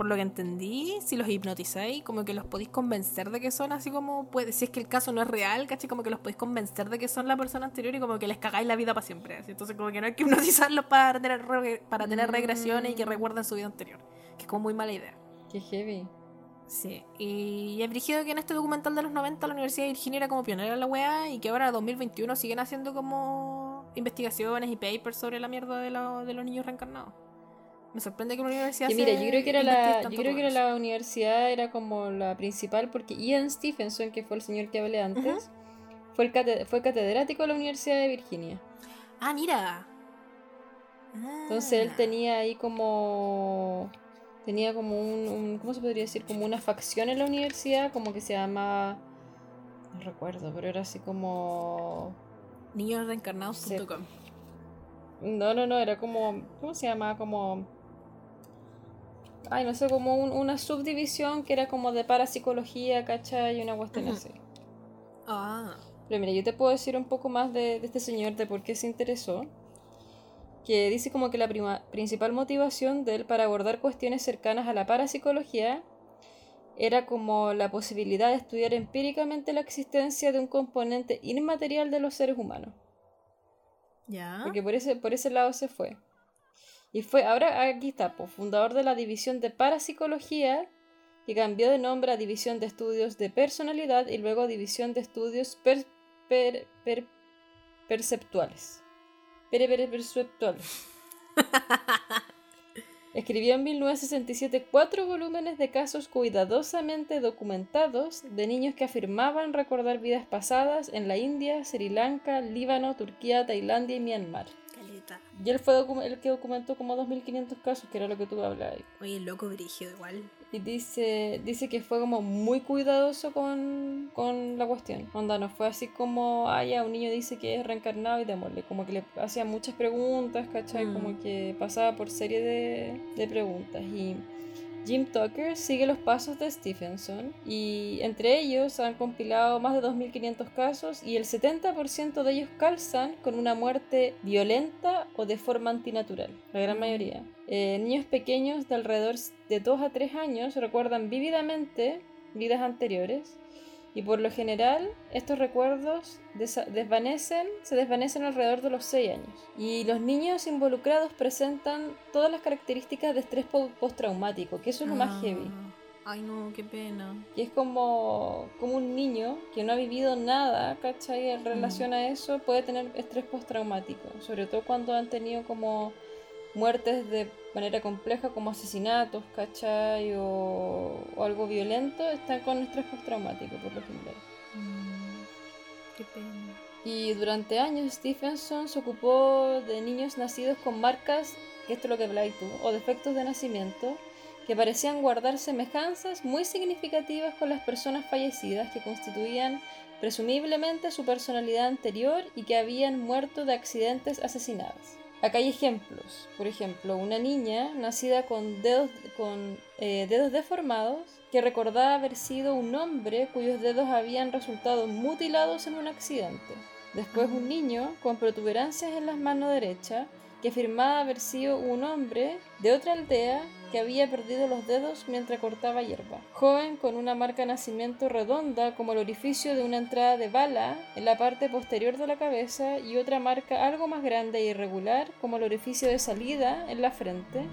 por lo que entendí, si los hipnotizáis, como que los podéis convencer de que son así como, puede, si es que el caso no es real, ¿cachai? Como que los podéis convencer de que son la persona anterior y como que les cagáis la vida para siempre. así. Entonces como que no hay que hipnotizarlos para tener, re- para tener Mm. regresiones y que recuerden su vida anterior. Que es como muy mala idea. Qué heavy. Sí, y es brígido que en este documental de los 90 la Universidad de Virginia era como pionera en la weá y que ahora en 2021 siguen haciendo como investigaciones y papers sobre la mierda de, lo- de los niños reencarnados. Me sorprende que una universidad Que mira, yo creo que era la, yo creo que era la universidad era como la principal porque Ian Stephenson, que fue el señor que hablé antes, fue el cate- fue catedrático de la Universidad de Virginia. Ah, mira. Entonces él Ah. tenía ahí como tenía como un, un- ¿cómo se podría decir? Como una facción en la universidad, como que se llamaba no recuerdo, pero era así como Niñosreencarnados.com. no, no, no, era como ¿cómo se llamaba? Como Ay, no sé, como un- una subdivisión que era como de parapsicología, ¿cachai? Y una cuestión así. Ah, Pero mira, yo te puedo decir un poco más de, de este señor, de por qué se interesó. Que dice como que la prima- principal motivación de él para abordar cuestiones cercanas a la parapsicología era como la posibilidad de estudiar empíricamente la existencia de un componente inmaterial de los seres humanos. ya. Porque por ese, por ese lado se fue. Y fue, ahora aquí está, pues, fundador de la división de parapsicología, que cambió de nombre a División de Estudios de Personalidad y luego División de Estudios per- per- per- Perceptuales. Perceptuales. Escribió en 1967 cuatro volúmenes de casos cuidadosamente documentados de niños que afirmaban recordar vidas pasadas en la India, Sri Lanka, Líbano, Turquía, Tailandia y Myanmar. Caleta. Y él fue el que documentó como 2.500 casos, que era lo que tú hablabas. Oye, loco brígido igual. Y dice, dice que fue como muy cuidadoso con, con la cuestión. Onda, no fue así como, ah, ya, un niño dice que es reencarnado y démosle. Como que le hacía muchas preguntas, ¿cachai? Mm. Como que pasaba por serie de, de preguntas. Y Jim Tucker sigue los pasos de Stephenson y entre ellos han compilado más de 2.500 casos y el 70% de ellos calzan con una muerte violenta o de forma antinatural, la gran Mm. mayoría. Eh, niños pequeños de alrededor de 2 a 3 años recuerdan vívidamente vidas anteriores y por lo general estos recuerdos desvanecen, se desvanecen alrededor de los 6 años. Y los niños involucrados presentan todas las características de estrés po- postraumático, que eso es lo más Ah. heavy. Ay, no, qué pena. Y es como, como un niño que no ha vivido nada, ¿cachai? En relación a eso, puede tener estrés postraumático. Sobre todo cuando han tenido como muertes de manera compleja, como asesinatos, ¿cachai? O, o algo violento, están con estrés postraumático por lo general. Mm, qué pena. Y durante años Stephenson se ocupó de niños nacidos con marcas, que esto es lo que habláis tú, o defectos de nacimiento, que parecían guardar semejanzas muy significativas con las personas fallecidas que constituían presumiblemente su personalidad anterior y que habían muerto de accidentes asesinados. Acá hay ejemplos. Por ejemplo, una niña nacida con dedos, con, eh, dedos deformados que recordaba haber sido un hombre cuyos dedos habían resultado mutilados en un accidente. Después un niño con protuberancias en las manos derecha que afirmaba haber sido un hombre de otra aldea que había perdido los dedos mientras cortaba hierba. Joven con una marca nacimiento redonda como el orificio de una entrada de bala en la parte posterior de la cabeza y otra marca algo más grande e irregular como el orificio de salida en la frente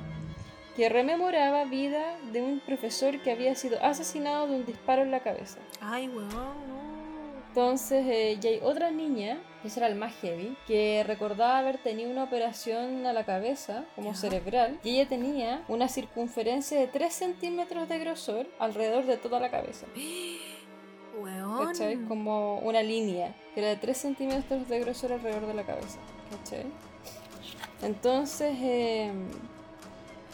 que rememoraba vida de un profesor que había sido asesinado de un disparo en la cabeza. Ay, weón, no. Entonces, eh, y hay otra niña, que era el más heavy, que recordaba haber tenido una operación a la cabeza, como Ya. cerebral, y ella tenía una circunferencia de 3 centímetros de grosor alrededor de toda la cabeza. ¿cachai? Como una línea, que era de 3 centímetros de grosor alrededor de la cabeza, ¿cachai? Entonces, eh,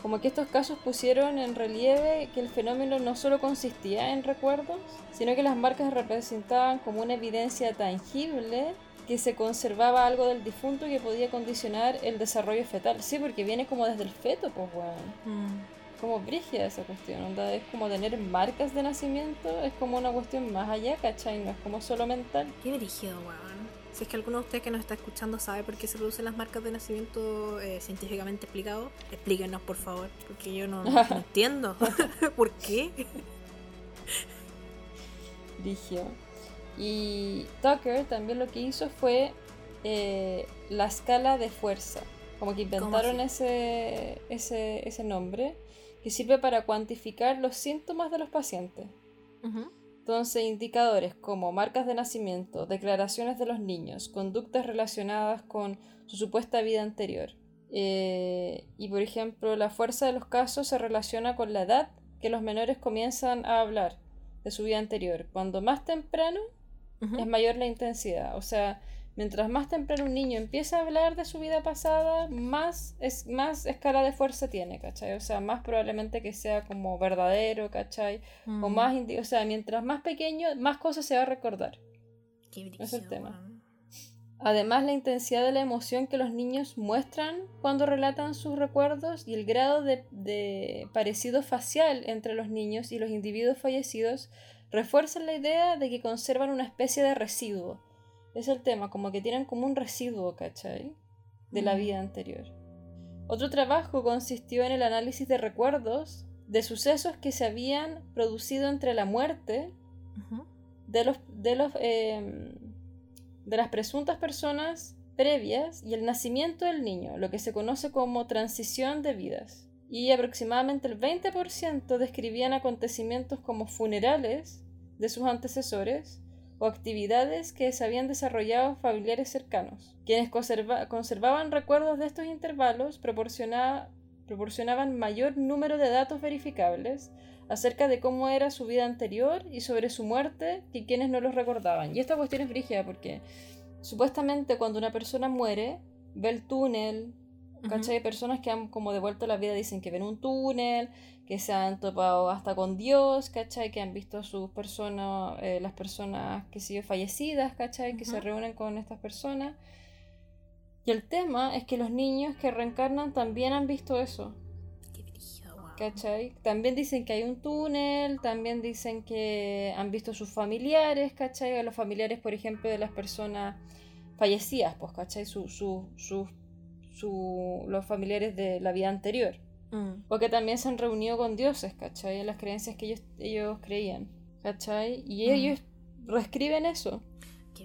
como que estos casos pusieron en relieve que el fenómeno no solo consistía en recuerdos, sino que las marcas representaban como una evidencia tangible que se conservaba algo del difunto que podía condicionar el desarrollo fetal. Sí, porque viene como desde el feto, pues, weón. Mm. Como brígida esa cuestión, onda, es como tener marcas de nacimiento, es como una cuestión más allá, ¿cachai? No es como solo mental. Qué dirigido, weón. Si es que alguno de ustedes que nos está escuchando sabe por qué se producen las marcas de nacimiento eh, científicamente explicado, explíquenos por favor, porque yo no, no entiendo. ¿Por qué? Brígido. Y Tucker también lo que hizo fue eh, la escala de fuerza. Como que inventaron ese, ese, ese nombre que sirve para cuantificar los síntomas de los pacientes. Ujú. Entonces, indicadores como marcas de nacimiento, declaraciones de los niños, conductas relacionadas con su supuesta vida anterior. Eh, y, por ejemplo, la fuerza de los casos se relaciona con la edad que los menores comienzan a hablar de su vida anterior. Cuando más temprano, es mayor la intensidad. O sea, mientras más temprano un niño empieza a hablar de su vida pasada, más, es, más escala de fuerza tiene, ¿cachai? O sea, más probablemente que sea como verdadero, ¿cachai? O Mm. más, o sea, mientras más pequeño, más cosas se va a recordar. Qué es el tema. Además, la intensidad de la emoción que los niños muestran cuando relatan sus recuerdos y el grado de, de parecido facial entre los niños y los individuos fallecidos refuerzan la idea de que conservan una especie de residuo. Es el tema, como que tienen como un residuo, ¿cachai? De la Mm. vida anterior. Otro trabajo consistió en el análisis de recuerdos de sucesos que se habían producido entre la muerte de los de los eh, de las presuntas personas previas y el nacimiento del niño, lo que se conoce como transición de vidas. Y aproximadamente el 20% describían acontecimientos como funerales de sus antecesores o actividades que se habían desarrollado familiares cercanos. Quienes conserva- conservaban recuerdos de estos intervalos proporciona- proporcionaban mayor número de datos verificables acerca de cómo era su vida anterior y sobre su muerte que quienes no los recordaban. Y esta cuestión es brígida porque supuestamente cuando una persona muere, ve el túnel, ¿cachai? Personas que han como devuelto la vida dicen que ven un túnel, que se han topado hasta con Dios, ¿cachai? Que han visto sus personas, eh, las personas que siguen fallecidas, ¿cachai? Que se reúnen con estas personas. Y el tema es que los niños que reencarnan también han visto eso. Qué. ¿Cachai? También dicen que hay un túnel, también dicen que han visto sus familiares, ¿cachai? A los familiares, por ejemplo, de las personas fallecidas, pues, ¿cachai? Su, su, su, su- los familiares de la vida anterior. Mm. O que también se han reunido con dioses, ¿cachai? En las creencias que ellos, ellos creían, ¿cachai? Y Mm. ellos reescriben eso.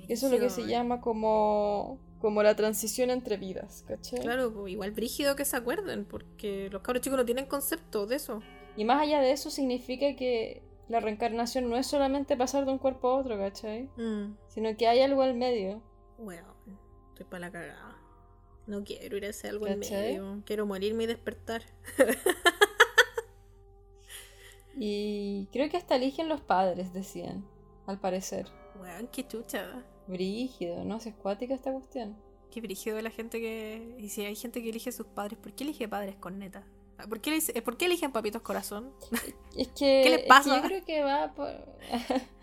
Eso es lo que se eh. llama como, como la transición entre vidas, ¿cachai? Claro, pues, igual brígido que se acuerden, porque los cabros chicos no tienen concepto de eso. Y más allá de eso significa que la reencarnación no es solamente pasar de un cuerpo a otro, ¿cachai? Mm. Sino que hay algo al medio. Bueno, estoy para la cagada. No quiero ir a ese algo en medio. Quiero morirme y despertar. Y creo que hasta eligen los padres, decían, al parecer. Weón, qué chucha. Brígido, ¿no? Es escuática esta cuestión. Qué brígido la gente que. Y si hay gente que elige a sus padres, ¿por qué elige padres con neta? Ah, ¿Por qué, elige- ¿por qué eligen papitos corazón? Es que, ¿Qué les es que pasa? yo creo que va por-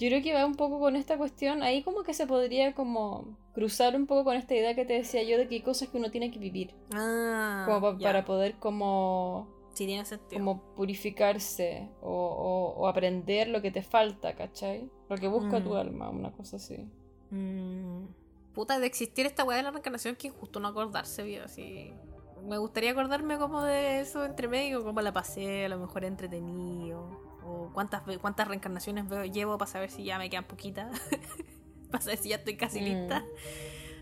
Yo creo que va un poco con esta cuestión. Ahí como que se podría como cruzar un poco con esta idea que te decía yo de que hay cosas que uno tiene que vivir. Ah, Como pa- para poder como Sí, tiene sentido. como purificarse o, o- o aprender lo que te falta, ¿cachai? Lo que busca Mm. tu alma, una cosa así. Mm, puta, de existir esta weá de la reencarnación, que injusto no acordarse, bien, así. Me gustaría acordarme como de eso entre medio, cómo la pasé, a lo mejor entretenido. O cuántas, cuántas reencarnaciones veo, llevo para saber si ya me quedan poquitas. para saber si ya estoy casi Mm. lista.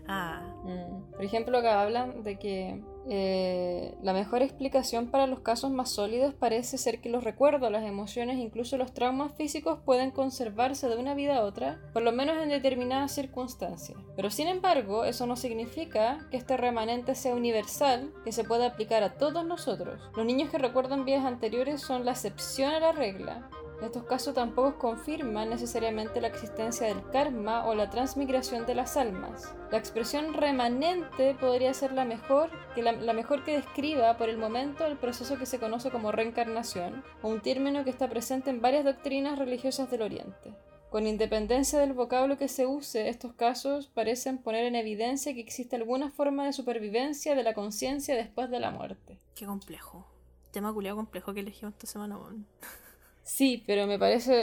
Ah, Mm. Por ejemplo, acá hablan de que eh, la mejor explicación para los casos más sólidos parece ser que los recuerdos, las emociones, incluso los traumas físicos pueden conservarse de una vida a otra, por lo menos en determinadas circunstancias. Pero sin embargo, eso no significa que este remanente sea universal, que se pueda aplicar a todos nosotros. Los niños que recuerdan vidas anteriores son la excepción a la regla. Estos casos tampoco confirman necesariamente la existencia del karma o la transmigración de las almas. La expresión remanente podría ser la mejor que, la, mejor que describa por el momento el proceso que se conoce como reencarnación, un término que está presente en varias doctrinas religiosas del Oriente. Con independencia del vocablo que se use, estos casos parecen poner en evidencia que existe alguna forma de supervivencia de la conciencia después de la muerte. Qué complejo. Tema culiado complejo que elegimos esta semana, weón. Sí, pero me parece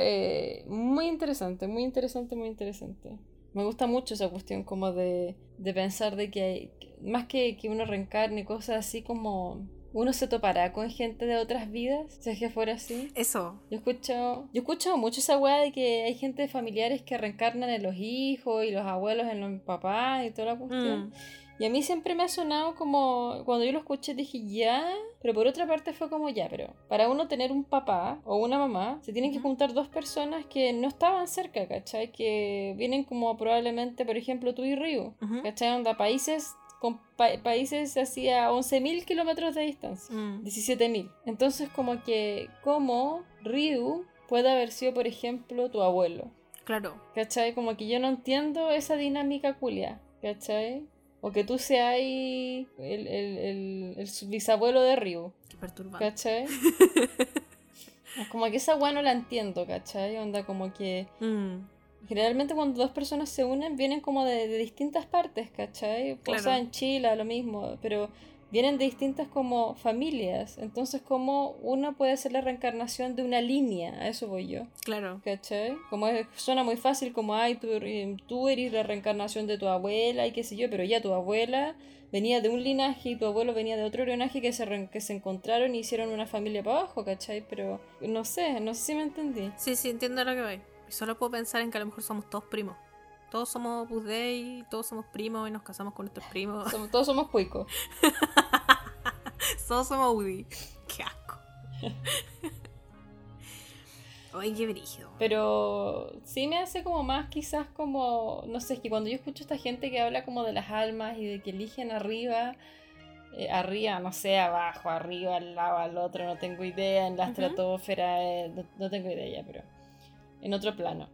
eh, muy interesante, muy interesante, muy interesante. Me gusta mucho esa cuestión como de, de pensar de que hay, más que que uno reencarne, cosas así como uno se topará con gente de otras vidas, si es que fuera así. Eso. Yo escucho, yo escucho mucho esa weá de que hay gente familiares que reencarnan en los hijos y los abuelos en los papás y toda la cuestión. Mm. Y a mí siempre me ha sonado como, cuando yo lo escuché dije ya, pero por otra parte fue como ya, pero para uno tener un papá o una mamá, se tienen que juntar dos personas que no estaban cerca, ¿cachai? Que vienen como probablemente, por ejemplo, tú y Ryu. ¿cachai? Onda países, con pa- países así a 11.000 kilómetros de distancia. Mm. 17.000. Entonces como que, ¿cómo Ryu puede haber sido, por ejemplo, tu abuelo? Claro. ¿Cachai? Como que yo no entiendo esa dinámica culia, ¿cachai? O que tú seas el, el, el, bisabuelo de Ryu, Qué perturbante. ¿cachai? Es como que esa weá no la entiendo, ¿cachai? Onda como que Mm. generalmente cuando dos personas se unen vienen como de, de distintas partes, ¿cachai? O sea, en Chile lo mismo, pero vienen de distintas como familias. Entonces como uno puede ser la reencarnación de una línea, a eso voy yo. Claro. ¿Cachai? Como es- suena muy fácil, como, ay, tú, tú eres la reencarnación de tu abuela y qué sé yo, pero ya tu abuela venía de un linaje y tu abuelo venía de otro linaje que se, que se encontraron y hicieron una familia para abajo, ¿cachai? Pero no sé, no sé si me entendí. Sí, sí, entiendo lo que voy. Solo puedo pensar en que a lo mejor somos todos primos. Todos somos Opus Dei, todos somos primos y nos casamos con nuestros primos. Todos somos cuicos. todos somos UDI. Qué asco. Ay, qué brígido. Pero sí me hace como más quizás como, no sé, es que cuando yo escucho a esta gente que habla como de las almas y de que eligen arriba, eh, arriba, no sé, abajo, arriba, al lado, al otro, no tengo idea, en la estratosfera, eh, no, no tengo idea ya, pero en otro plano.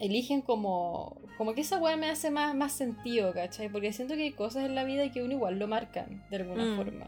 Eligen como, como que esa weá me hace más, más sentido, ¿cachai? Porque siento que hay cosas en la vida que uno igual lo marcan de alguna Mm. forma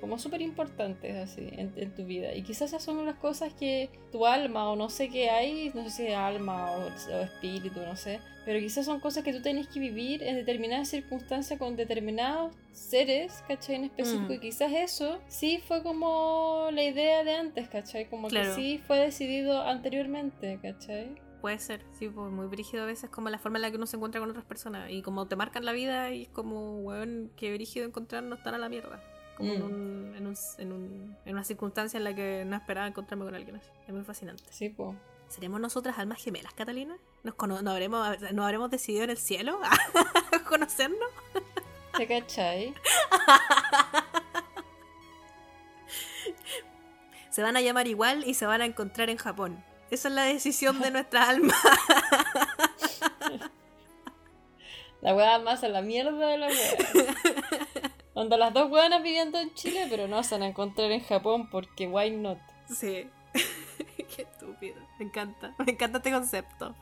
como súper importantes así en, en tu vida. Y quizás esas son las cosas que tu alma o no sé qué hay, no sé si es alma o, o espíritu, no sé, pero quizás son cosas que tú tenés que vivir en determinadas circunstancias con determinados seres, ¿cachai? En específico. Mm. Y quizás eso sí fue como la idea de antes, ¿cachai? Como Claro. que sí fue decidido anteriormente, ¿cachai? Puede ser, sí, pues muy brígido a veces como la forma en la que uno se encuentra con otras personas. Y como te marcan la vida y es como, weón, qué brígido encontrarnos tan a la mierda. Como en, Mm. un, en, un, en, un- en una circunstancia en la que no esperaba encontrarme con alguien así. Es muy fascinante. Sí, pues. ¿Seremos nosotras almas gemelas, Catalina? ¿Nos, nos habremos, ¿Nos habremos decidido en el cielo a conocernos? ¿Te cachai? Se van a llamar igual y se van a encontrar en Japón. Esa es la decisión de nuestra alma. La weá más a la mierda de la weá. Onda las dos weonas viviendo en Chile, pero no se van a encontrar en Japón porque why not? Sí. Qué estúpido. Me encanta. Me encanta este concepto.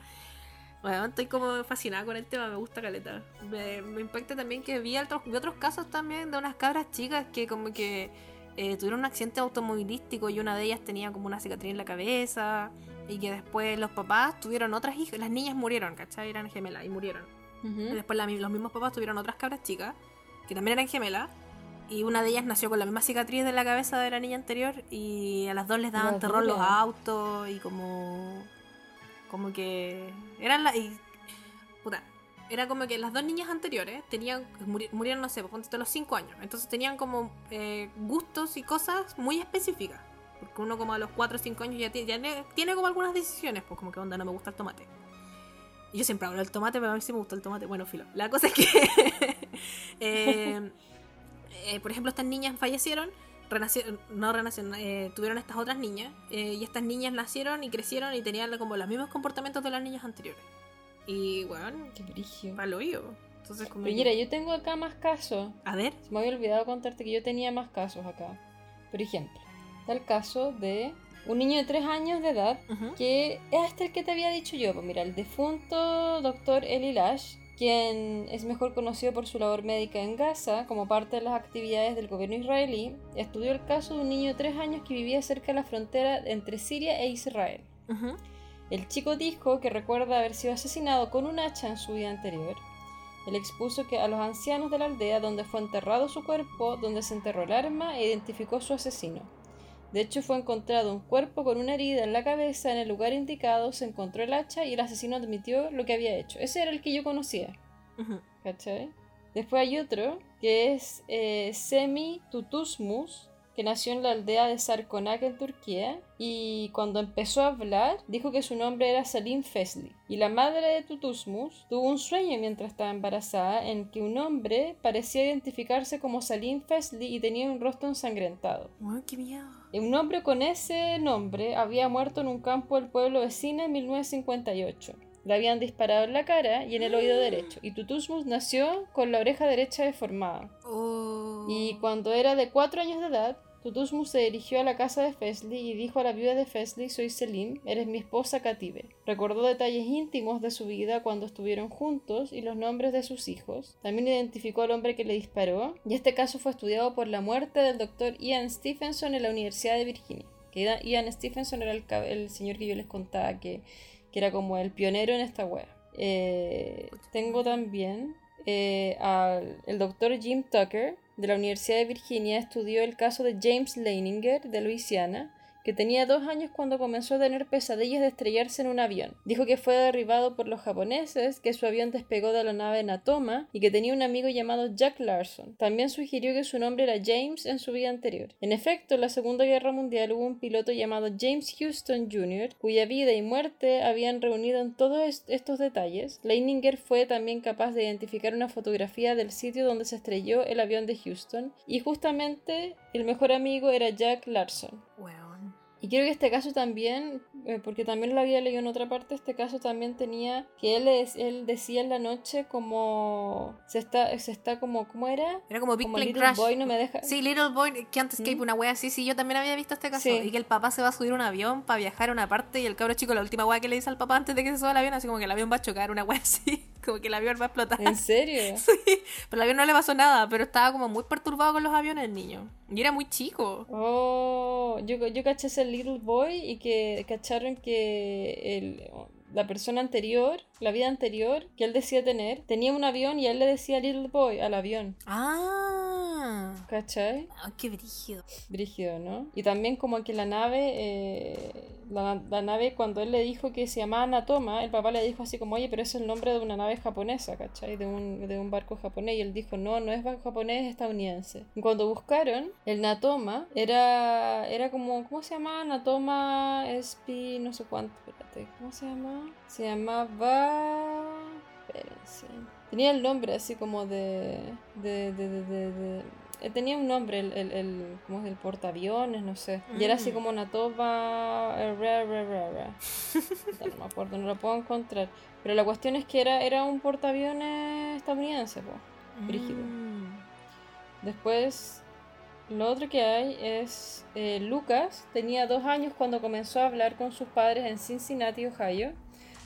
Bueno, estoy como fascinada con el tema, me gusta caleta. Me, me impacta también que vi otros, vi otros casos también de unas cabras chicas que como que eh, tuvieron un accidente automovilístico y una de ellas tenía como una cicatriz en la cabeza y que después los papás tuvieron otras hijas, las niñas murieron, ¿cachai? Eran gemelas y murieron. Y después la- los mismos papás tuvieron otras cabras chicas, que también eran gemelas, y una de ellas nació con la misma cicatriz de la cabeza de la niña anterior, y a las dos les daban terror los autos, y como. como que. eran la. y- puta. Era como que las dos niñas anteriores tenían. muri- murieron, no sé, pues, ponte los 5 años. Entonces tenían como eh, gustos y cosas muy específicas. Porque uno como a los 4 o 5 años ya, ti- ya tiene, como algunas decisiones, pues como que onda, no me gusta el tomate. Yo siempre hablo del tomate, pero a mí sí me gusta el tomate. Bueno, filo. La cosa es que, eh, eh, por ejemplo, estas niñas fallecieron, renacieron, no renacieron, eh, tuvieron estas otras niñas, eh, y estas niñas nacieron y crecieron y tenían como los mismos comportamientos de las niñas anteriores. Y, bueno, Qué brillo. Entonces, como. Pero mira, yo tengo acá más casos. A ver. Se me había olvidado contarte que yo tenía más casos acá. Por ejemplo, está el caso de un niño de 3 años de edad, que es este el que te había dicho yo. Pues mira, el defunto doctor Eli Lash, quien es mejor conocido por su labor médica en Gaza como parte de las actividades del gobierno israelí, estudió el caso de un niño de 3 años que vivía cerca de la frontera entre Siria e Israel. El chico dijo que recuerda haber sido asesinado con un hacha en su vida anterior. Él expuso que a los ancianos de la aldea donde fue enterrado su cuerpo, donde se enterró el arma e identificó a su asesino. De hecho, fue encontrado un cuerpo con una herida en la cabeza. En el lugar indicado se encontró el hacha y el asesino admitió lo que había hecho. Ese era el que yo conocía. ¿Cachai? Después hay otro que es eh, Semi Tutusmus, que nació en la aldea de Sarkonak en Turquía y cuando empezó a hablar dijo que su nombre era Salim Fesli. Y la madre de Tutusmus tuvo un sueño mientras estaba embarazada en que un hombre parecía identificarse como Salim Fesli y tenía un rostro ensangrentado. Qué miedo. Un hombre con ese nombre había muerto en un campo del pueblo vecino en 1958. Le habían disparado en la cara y en el oído derecho. Y Tutusmus nació con la oreja derecha deformada. Oh. Y cuando era de cuatro años de edad, Tutusmus se dirigió a la casa de Fesli y dijo a la viuda de Fesli, soy Selim, eres mi esposa Katibe. Recordó detalles íntimos de su vida cuando estuvieron juntos y los nombres de sus hijos. También identificó al hombre que le disparó y este caso fue estudiado por la muerte del doctor Ian Stephenson en la Universidad de Virginia. Que Ian Stephenson era el, señor que yo les contaba que, era como el pionero en esta wea. Eh, tengo también eh, al el doctor Jim Tucker de la Universidad de Virginia estudió el caso de James Leininger de Luisiana, que tenía dos años cuando comenzó a tener pesadillas de estrellarse en un avión. Dijo que fue derribado por los japoneses, que su avión despegó de la nave Natoma y que tenía un amigo llamado Jack Larson. También sugirió que su nombre era James en su vida anterior. En efecto, en la Segunda Guerra Mundial hubo un piloto llamado James Houston Jr., cuya vida y muerte habían reunido en todos est- estos detalles. Leininger fue también capaz de identificar una fotografía del sitio donde se estrelló el avión de Houston y justamente el mejor amigo era Jack Larson. Y creo que este caso también, eh, porque también lo había leído en otra parte, este caso también tenía que él, es- él decía en la noche como se está, se está como, ¿cómo era? Era como Big como Plane Little Crash. Boy no me deja. Sí, Little Boy, Can't Escape, ¿Mm? una wea así. Sí, yo también había visto este caso. Sí. Y que el papá se va a subir a un avión para viajar a una parte y el cabro chico, la última wea que le dice al papá antes de que se suba al avión, así como que el avión va a chocar, una wea así. Como que el avión va a explotar. ¿En serio? Sí, pero al avión no le pasó nada, pero estaba como muy perturbado con los aviones el niño. Y era muy chico. Oh, yo, yo caché ese Little Boy y que cacharon que el, la persona anterior, la vida anterior que él decía tener, tenía un avión y él le decía Little Boy al avión. Ah. ¿Cachai? Ah, qué brígido. Brígido, ¿no? Y también como que la nave, eh, la, la nave cuando él le dijo que se llamaba Natoma, el papá le dijo así como, oye, pero es el nombre de una nave japonesa, ¿cachai? De un, de un barco japonés. Y él dijo, no, no es barco japonés, es estadounidense. Y cuando buscaron, el Natoma era, era como, ¿cómo se llamaba? Natoma SP, no sé cuánto, espérate, ¿cómo se llama? Se llamaba... Espérense. Tenía el nombre así como de... de, de, de, de- de- eh, Tenía un nombre, el, el, el, ¿cómo es? El portaaviones, no sé. Y era así Mm. como una topa... eh, ra, ra, ra, ra. Puta, No me acuerdo, no lo puedo encontrar. Pero la cuestión es que era, era un portaaviones estadounidense, po. Brígido. Mm. Después, lo otro que hay es eh, Lucas tenía dos años cuando comenzó a hablar con sus padres en Cincinnati, Ohio,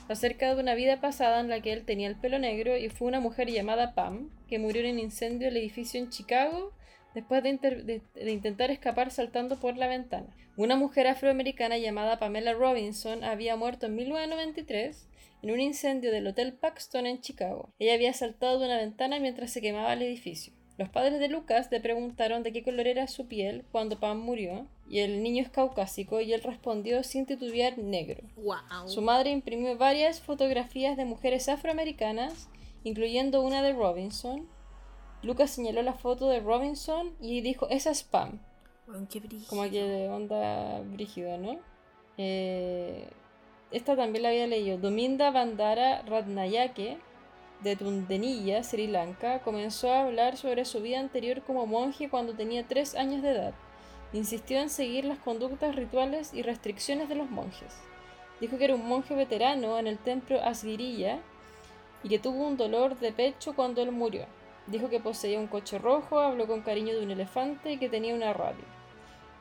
acerca de una vida pasada en la que él tenía el pelo negro y fue una mujer llamada Pam que murió en un incendio del edificio en Chicago después de, intentar escapar saltando por la ventana. Una mujer afroamericana llamada Pamela Robinson había muerto en 1993 en un incendio del Hotel Paxton en Chicago. Ella había saltado de una ventana mientras se quemaba el edificio. Los padres de Lucas le preguntaron de qué color era su piel cuando Pam murió, y el niño es caucásico y él respondió sin titubear negro. Wow. Su madre imprimió varias fotografías de mujeres afroamericanas, incluyendo una de Robinson. Lucas señaló la foto de Robinson y dijo, esa es Pam. Weón, qué. Como que de onda brígida, ¿no? Eh, esta también la había leído. Dominda Bandara Ratnayake, de Tundenilla, Sri Lanka, comenzó a hablar sobre su vida anterior como monje cuando tenía 3 años de edad. Insistió en seguir las conductas rituales y restricciones de los monjes. Dijo que era un monje veterano en el templo Asgiriya y que tuvo un dolor de pecho cuando él murió. Dijo que poseía un coche rojo, habló con cariño de un elefante y que tenía una radio.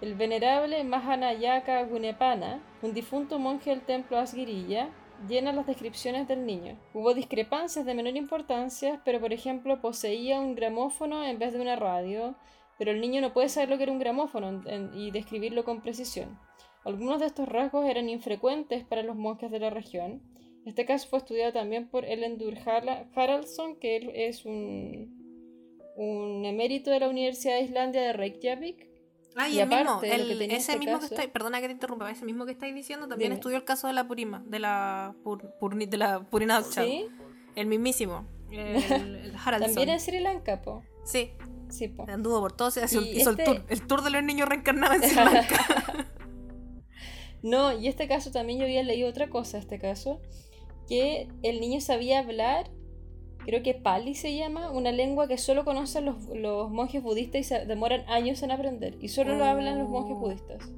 el venerable Mahanayaka Gunepana, un difunto monje del templo Asgirilla, llena las descripciones del niño. Hubo discrepancias de menor importancia, pero por ejemplo poseía un gramófono en vez de una radio, pero el niño no puede saber lo que era un gramófono y describirlo con precisión. Algunos de estos rasgos eran infrecuentes para los monjes de la región. Este caso fue estudiado también por Ellendur Haraldsson, que él es un, un emérito de la Universidad de Islandia de Reykjavik. Ah, y, el mismo, ese este mismo que está, perdona que te interrumpa, ese mismo que estáis diciendo también estudió el caso de la Purima, de la, de la Purina ¿Sí? El mismísimo, el, Haraldsson. También en Sri Lanka, po. Sí. Sí, po. Anduvo por todo, se hizo, el este tour, el tour de los niños reencarnados en Sri Lanka. No, y este caso también yo había leído otra cosa, este caso, que el niño sabía hablar, creo que Pali se llama, una lengua que solo conocen los, monjes budistas y se demoran años en aprender, y solo lo hablan los monjes oh. budistas.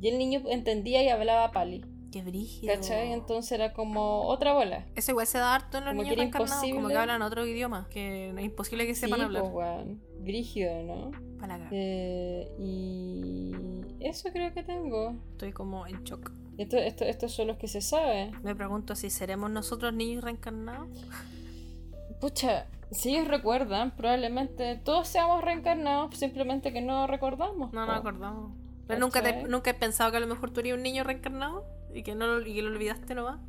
Y el niño entendía y hablaba Pali. Qué brígido. ¿Cachai? Entonces era como otra bola. Ese igual se da harto en los niños reencarnados, como que hablan otro idioma, que es imposible que sepan hablar. Pues, Brígido, ¿no? Eh, y eso creo que tengo. Estoy como en shock. Esto, esto, estos son los que se sabe. Me pregunto si seremos nosotros niños reencarnados. Pucha, si ellos recuerdan, probablemente todos seamos reencarnados, simplemente que no recordamos. No, no recordamos. Pero nunca, nunca he pensado que a lo mejor tú eres un niño reencarnado y que, no, y que lo olvidaste no va.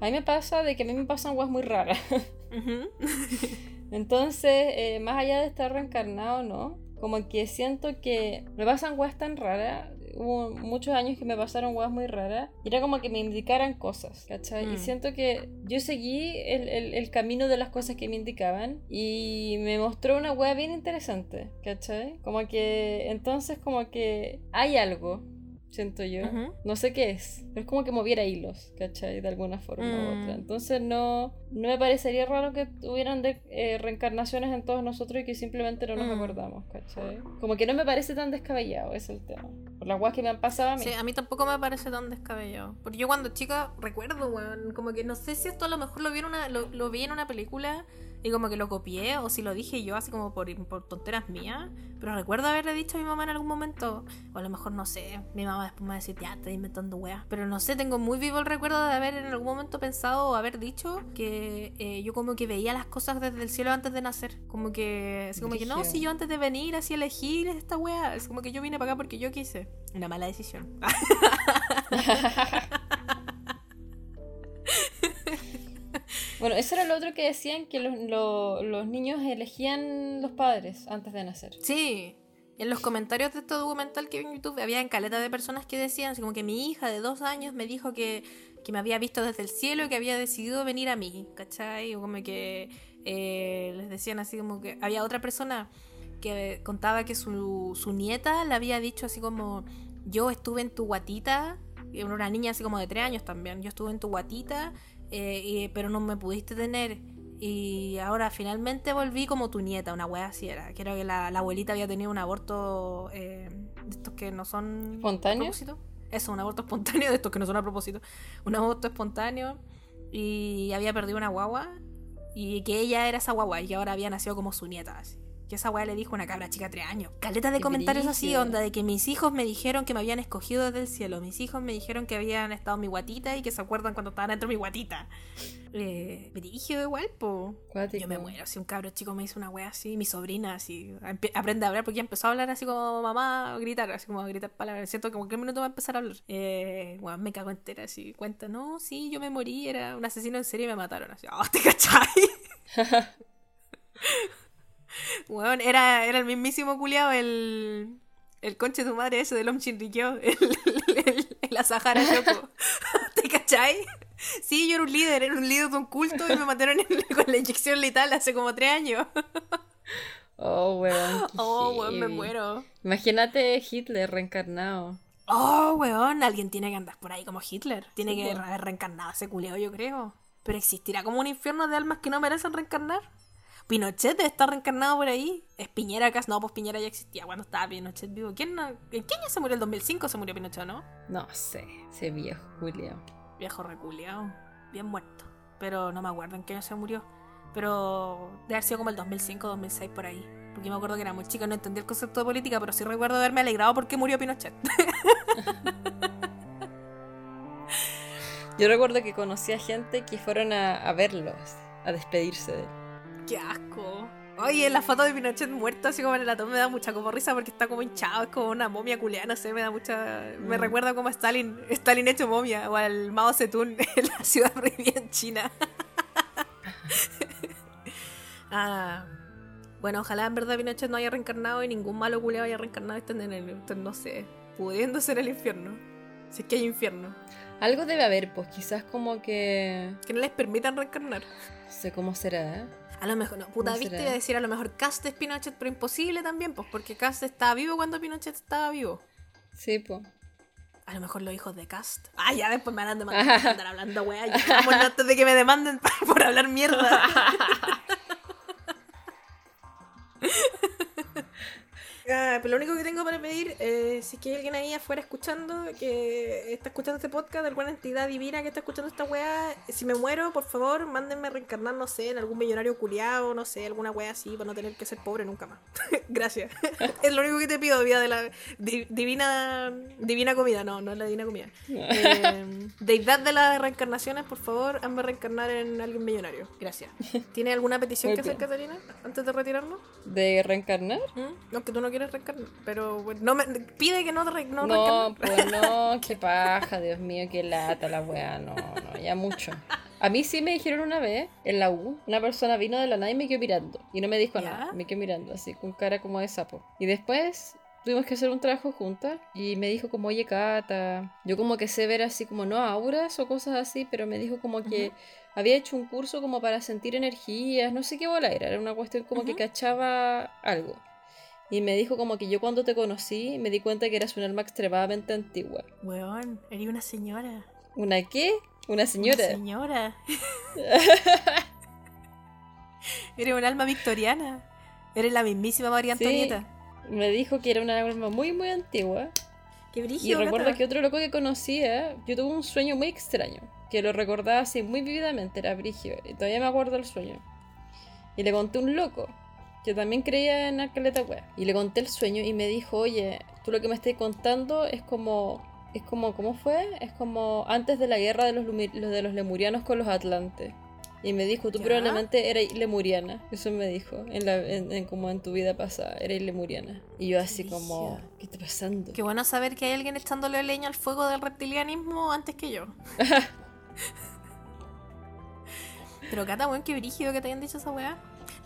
A mí me pasa de que a mí me pasan guas muy raras. Entonces, eh, más allá de estar reencarnado, ¿no? Como que siento que me pasan guas tan raras. Hubo muchos años que me pasaron guas muy raras. Y era como que me indicaran cosas, ¿cachai? Y mm. siento que yo seguí el, el, camino de las cosas que me indicaban. Y me mostró una wea bien interesante, ¿cachai? Como que entonces como que hay algo siento yo. No sé qué es, pero es como que moviera hilos, ¿cachai? De alguna forma u otra. Mm. Entonces no, no me parecería raro que tuvieran de, eh, reencarnaciones en todos nosotros y que simplemente no nos mm. acordamos, ¿cachai? Como que no me parece tan descabellado, es el tema. Por las guas que me han pasado a mí. Sí, a mí tampoco me parece tan descabellado. Porque yo cuando chica recuerdo, weón, como que no sé si esto a lo mejor lo vi en una, lo, lo vi en una película y como que lo copié o si lo dije yo así como por, por tonteras mías. Pero recuerdo haberle dicho a mi mamá en algún momento, o a lo mejor no sé, mi mamá después me va a decir, ya, estoy inventando weas. Pero no sé, tengo muy vivo el recuerdo de haber en algún momento pensado o haber dicho que eh, yo como que veía las cosas desde el cielo antes de nacer. Como que, así como que no, si yo antes de venir así elegir esta wea, es como que yo vine para acá porque yo quise. Una mala decisión. Bueno, eso era lo otro que decían, que los, niños elegían los padres antes de nacer. Sí, en los comentarios de este documental que vi en YouTube había en caleta de personas que decían, así como que mi hija de dos años me dijo que, me había visto desde el cielo y que había decidido venir a mí, ¿cachai? O como que eh, les decían así como que había otra persona que contaba que su, su nieta le había dicho así como, yo estuve en tu guatita, una niña así como de tres años también, yo estuve en tu guatita eh, pero no me pudiste tener. Y ahora finalmente volví como tu nieta, una wea así era. Creo que la, abuelita había tenido un aborto eh, de estos que no son... ¿Espontáneo? Eso, un aborto espontáneo de estos que no son a propósito. Un aborto espontáneo y había perdido una guagua y que ella era esa guagua y ahora había nacido como su nieta. Así. Que esa weá le dijo una cabra chica de tres años. Caleta de comentarios así, onda, de que mis hijos me dijeron que me habían escogido desde el cielo. Mis hijos me dijeron que habían estado en mi guatita y que se acuerdan cuando estaban dentro de mi guatita. Eh, me dirigió igual, po. Yo me muero. Si un cabro chico me hizo una weá así, mi sobrina así, aprende a hablar porque ya empezó a hablar así como mamá, a gritar, así como a gritar palabras. Siento como que un minuto va a empezar a hablar. Eh, me cago entera así. Cuenta, no, sí, yo me morí, era un asesino en serie y me mataron. Así, oh, ¿te cachai? Bueno, era, era el mismísimo culiao, el, el conche de tu madre ese del Om Shinrikyo, el, el, el, Asahara Yoko. ¿Te cachai? Sí, yo era un líder, era un líder de un culto y me mataron con la inyección letal hace como tres años. Oh, weón. Oh, weón, me muero. Imagínate Hitler reencarnado. Oh, weón, alguien tiene que andar por ahí como Hitler. Tiene que haber reencarnado ese culeo, yo creo. Pero existirá como un infierno de almas que no merecen reencarnar. Pinochet debe estar reencarnado por ahí. Es Piñera acá. No, pues Piñera ya existía cuando estaba Pinochet vivo. ¿Quién ¿En qué año se murió? ¿El 2005 se murió Pinochet, no? No sé. Ese viejo Julio. Viejo reculeado. Bien muerto. Pero no me acuerdo en qué año se murió. Pero debe haber sido como el 2005, 2006 por ahí. Porque me acuerdo que era muy chica, no entendía el concepto de política, pero sí recuerdo haberme alegrado porque murió Pinochet. Yo recuerdo que conocí a gente que fueron a, a verlos, a despedirse de él. ¡Qué asco! Oye, la foto de Pinochet muerto, así como en el atón, me da mucha como risa porque está como hinchado, es como una momia culiana, no sé, me da mucha. Me Mm. recuerda como a Stalin, Stalin hecho momia, o al Mao Zedong en la ciudad prohibida en China. ah, bueno, ojalá en verdad Pinochet no haya reencarnado y ningún malo culiado haya reencarnado y en el, estén, no sé, pudiéndose en el infierno. Si es que hay infierno. Algo debe haber, pues quizás como que... Que no les permitan reencarnar. No sé cómo será, ¿eh? A lo mejor, no, puta, ¿Cómo viste, iba a decir a lo mejor Cast es Pinochet, pero imposible también, pues porque Cast estaba vivo cuando Pinochet estaba vivo. Sí, pues. A lo mejor los hijos de Cast. Ah, ya después me van a demandar andar hablando, weá. Ya, vámonos antes de que me demanden por hablar mierda. Ah, pero lo único que tengo para pedir, eh, si es que hay alguien ahí afuera escuchando, que está escuchando este podcast, alguna entidad divina que está escuchando esta weá, si me muero, por favor, mándenme a reencarnar, no sé, en algún millonario culiado, no sé, alguna weá así, para no tener que ser pobre nunca más. Gracias. es lo único que te pido, vida de la di- divina divina comida, no, no es la divina comida. Eh, deidad de las reencarnaciones, por favor, hazme reencarnar en alguien millonario. Gracias. ¿Tiene alguna petición Muy que hacer. Catalina, antes de retirarnos? ¿De reencarnar? ¿Mm? No, que tú no quieres reencarnar, pero bueno, no me, pide que no, re- no, No, pues no, qué paja, Dios mío, qué lata la weá, no, no, ya mucho. A mí sí me dijeron una vez, en la U, una persona vino de la nada y me quedó mirando. Y no me dijo ¿Ya? nada, me quedó mirando así, con cara como de sapo. Y después tuvimos que hacer un trabajo juntas y me dijo como, oye, Cata, yo como que sé ver así como, no auras o cosas así, pero me dijo como que Ujú. había hecho un curso como para sentir energías, no sé qué bola era, era una cuestión como que Ujú. cachaba algo. Y me dijo como que yo cuando te conocí me di cuenta que eras un alma extremadamente antigua. Weón, eres una señora. ¿Una qué? Una señora. Una señora. eres un alma victoriana. Eres la mismísima María Sí. Antonieta. Me dijo que era una alma muy muy antigua. Qué Y brígido. recuerdo que otro loco que conocía, yo tuve un sueño muy extraño, que lo recordaba así muy vividamente, era brigio, y todavía me acuerdo del sueño. Y le conté un loco, que también creía en Arcaleta Wea. Y le conté el sueño y me dijo, oye, tú lo que me estás contando es como, es como, ¿cómo fue? Es como antes de la guerra de los, los de los lemurianos con los atlantes. Y me dijo, tú ¿Ya? probablemente eres lemuriana. Eso me dijo, en la, en, en- como en tu vida pasada, eres lemuriana. Y yo así como. ¿qué está pasando? Qué bueno saber que hay alguien echándole leña al fuego del reptilianismo antes que yo. Pero Cata, weón, qué brígido que te hayan dicho esa weá.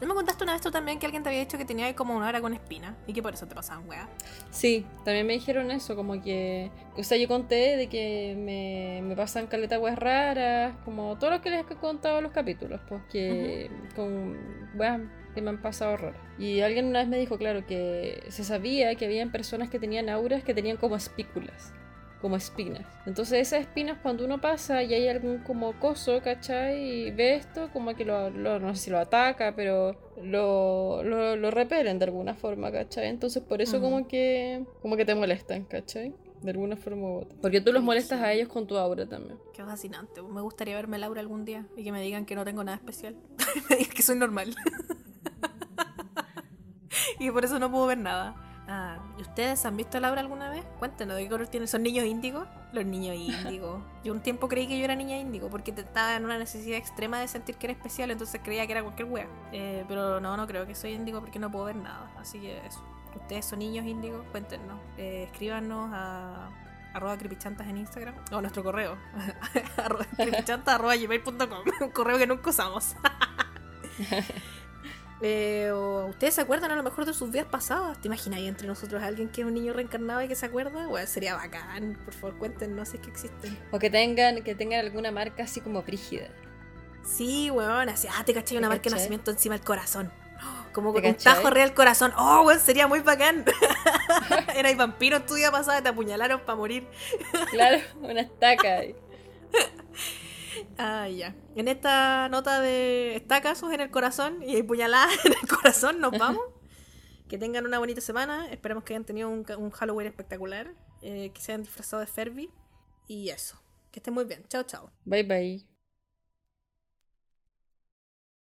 ¿No me contaste una vez tú también que alguien te había dicho que tenía como una hora con espina? Y que por eso te pasaban weá. Sí, también me dijeron eso, como que... O sea, yo conté de que me, me pasan caleta weas raras, como todo lo que les he contado en los capítulos, pues que con weas que me han pasado raras. Y alguien una vez me dijo, claro, que se sabía que habían personas que tenían auras que tenían como espículas, como espinas. Entonces esas espinas cuando uno pasa y hay algún como coso, ¿cachai? Y ve esto, como que lo, lo- no sé si lo ataca, pero lo, lo, lo repelen de alguna forma, ¿cachai? Entonces por eso Ujú. como que como que te molestan, ¿cachai? De alguna forma u otra. Porque tú los molestas a ellos con tu aura también. Qué fascinante. Me gustaría verme Laura algún día y que me digan que no tengo nada especial. me digan que soy normal. y por eso no puedo ver nada. Ah, ¿y ¿Ustedes han visto a Laura alguna vez? Cuéntenos, ¿de qué color tienen? ¿Son niños índigos? Los niños índigos. Yo un tiempo creí que yo era niña índigo porque estaba en una necesidad extrema de sentir que era especial, entonces creía que era cualquier wea. Eh, pero no, no creo que soy índigo porque no puedo ver nada. Así que eso. ¿Ustedes son niños índigos? Cuéntenos. Eh, escríbanos a arroba creepychantas en Instagram o a nuestro correo arroba creepychantas arroba gmail.com un correo que nunca usamos Eh, o ustedes se acuerdan a lo mejor de sus vidas pasadas. ¿te imaginas ahí entre nosotros alguien que es un niño reencarnado y que se acuerda? Bueno, sería bacán. Por favor cuéntenos si es que existen. O que tengan, que tengan alguna marca así como brígida. sí weón así ah te caché una ¿Te marca de nacimiento encima del corazón. Como con ¿Te un tajo real corazón. Oh weón sería muy bacán. Era vampiro tu vida pasada y te apuñalaron para morir. Claro, una estaca. Ah, ya. En esta nota de estacazos en el corazón y puñaladas en el corazón nos vamos. que tengan una bonita semana. Esperamos que hayan tenido un, un Halloween espectacular. eh, que se hayan disfrazado de Ferby. Y eso. Que estén muy bien. Chao, chao. Bye bye.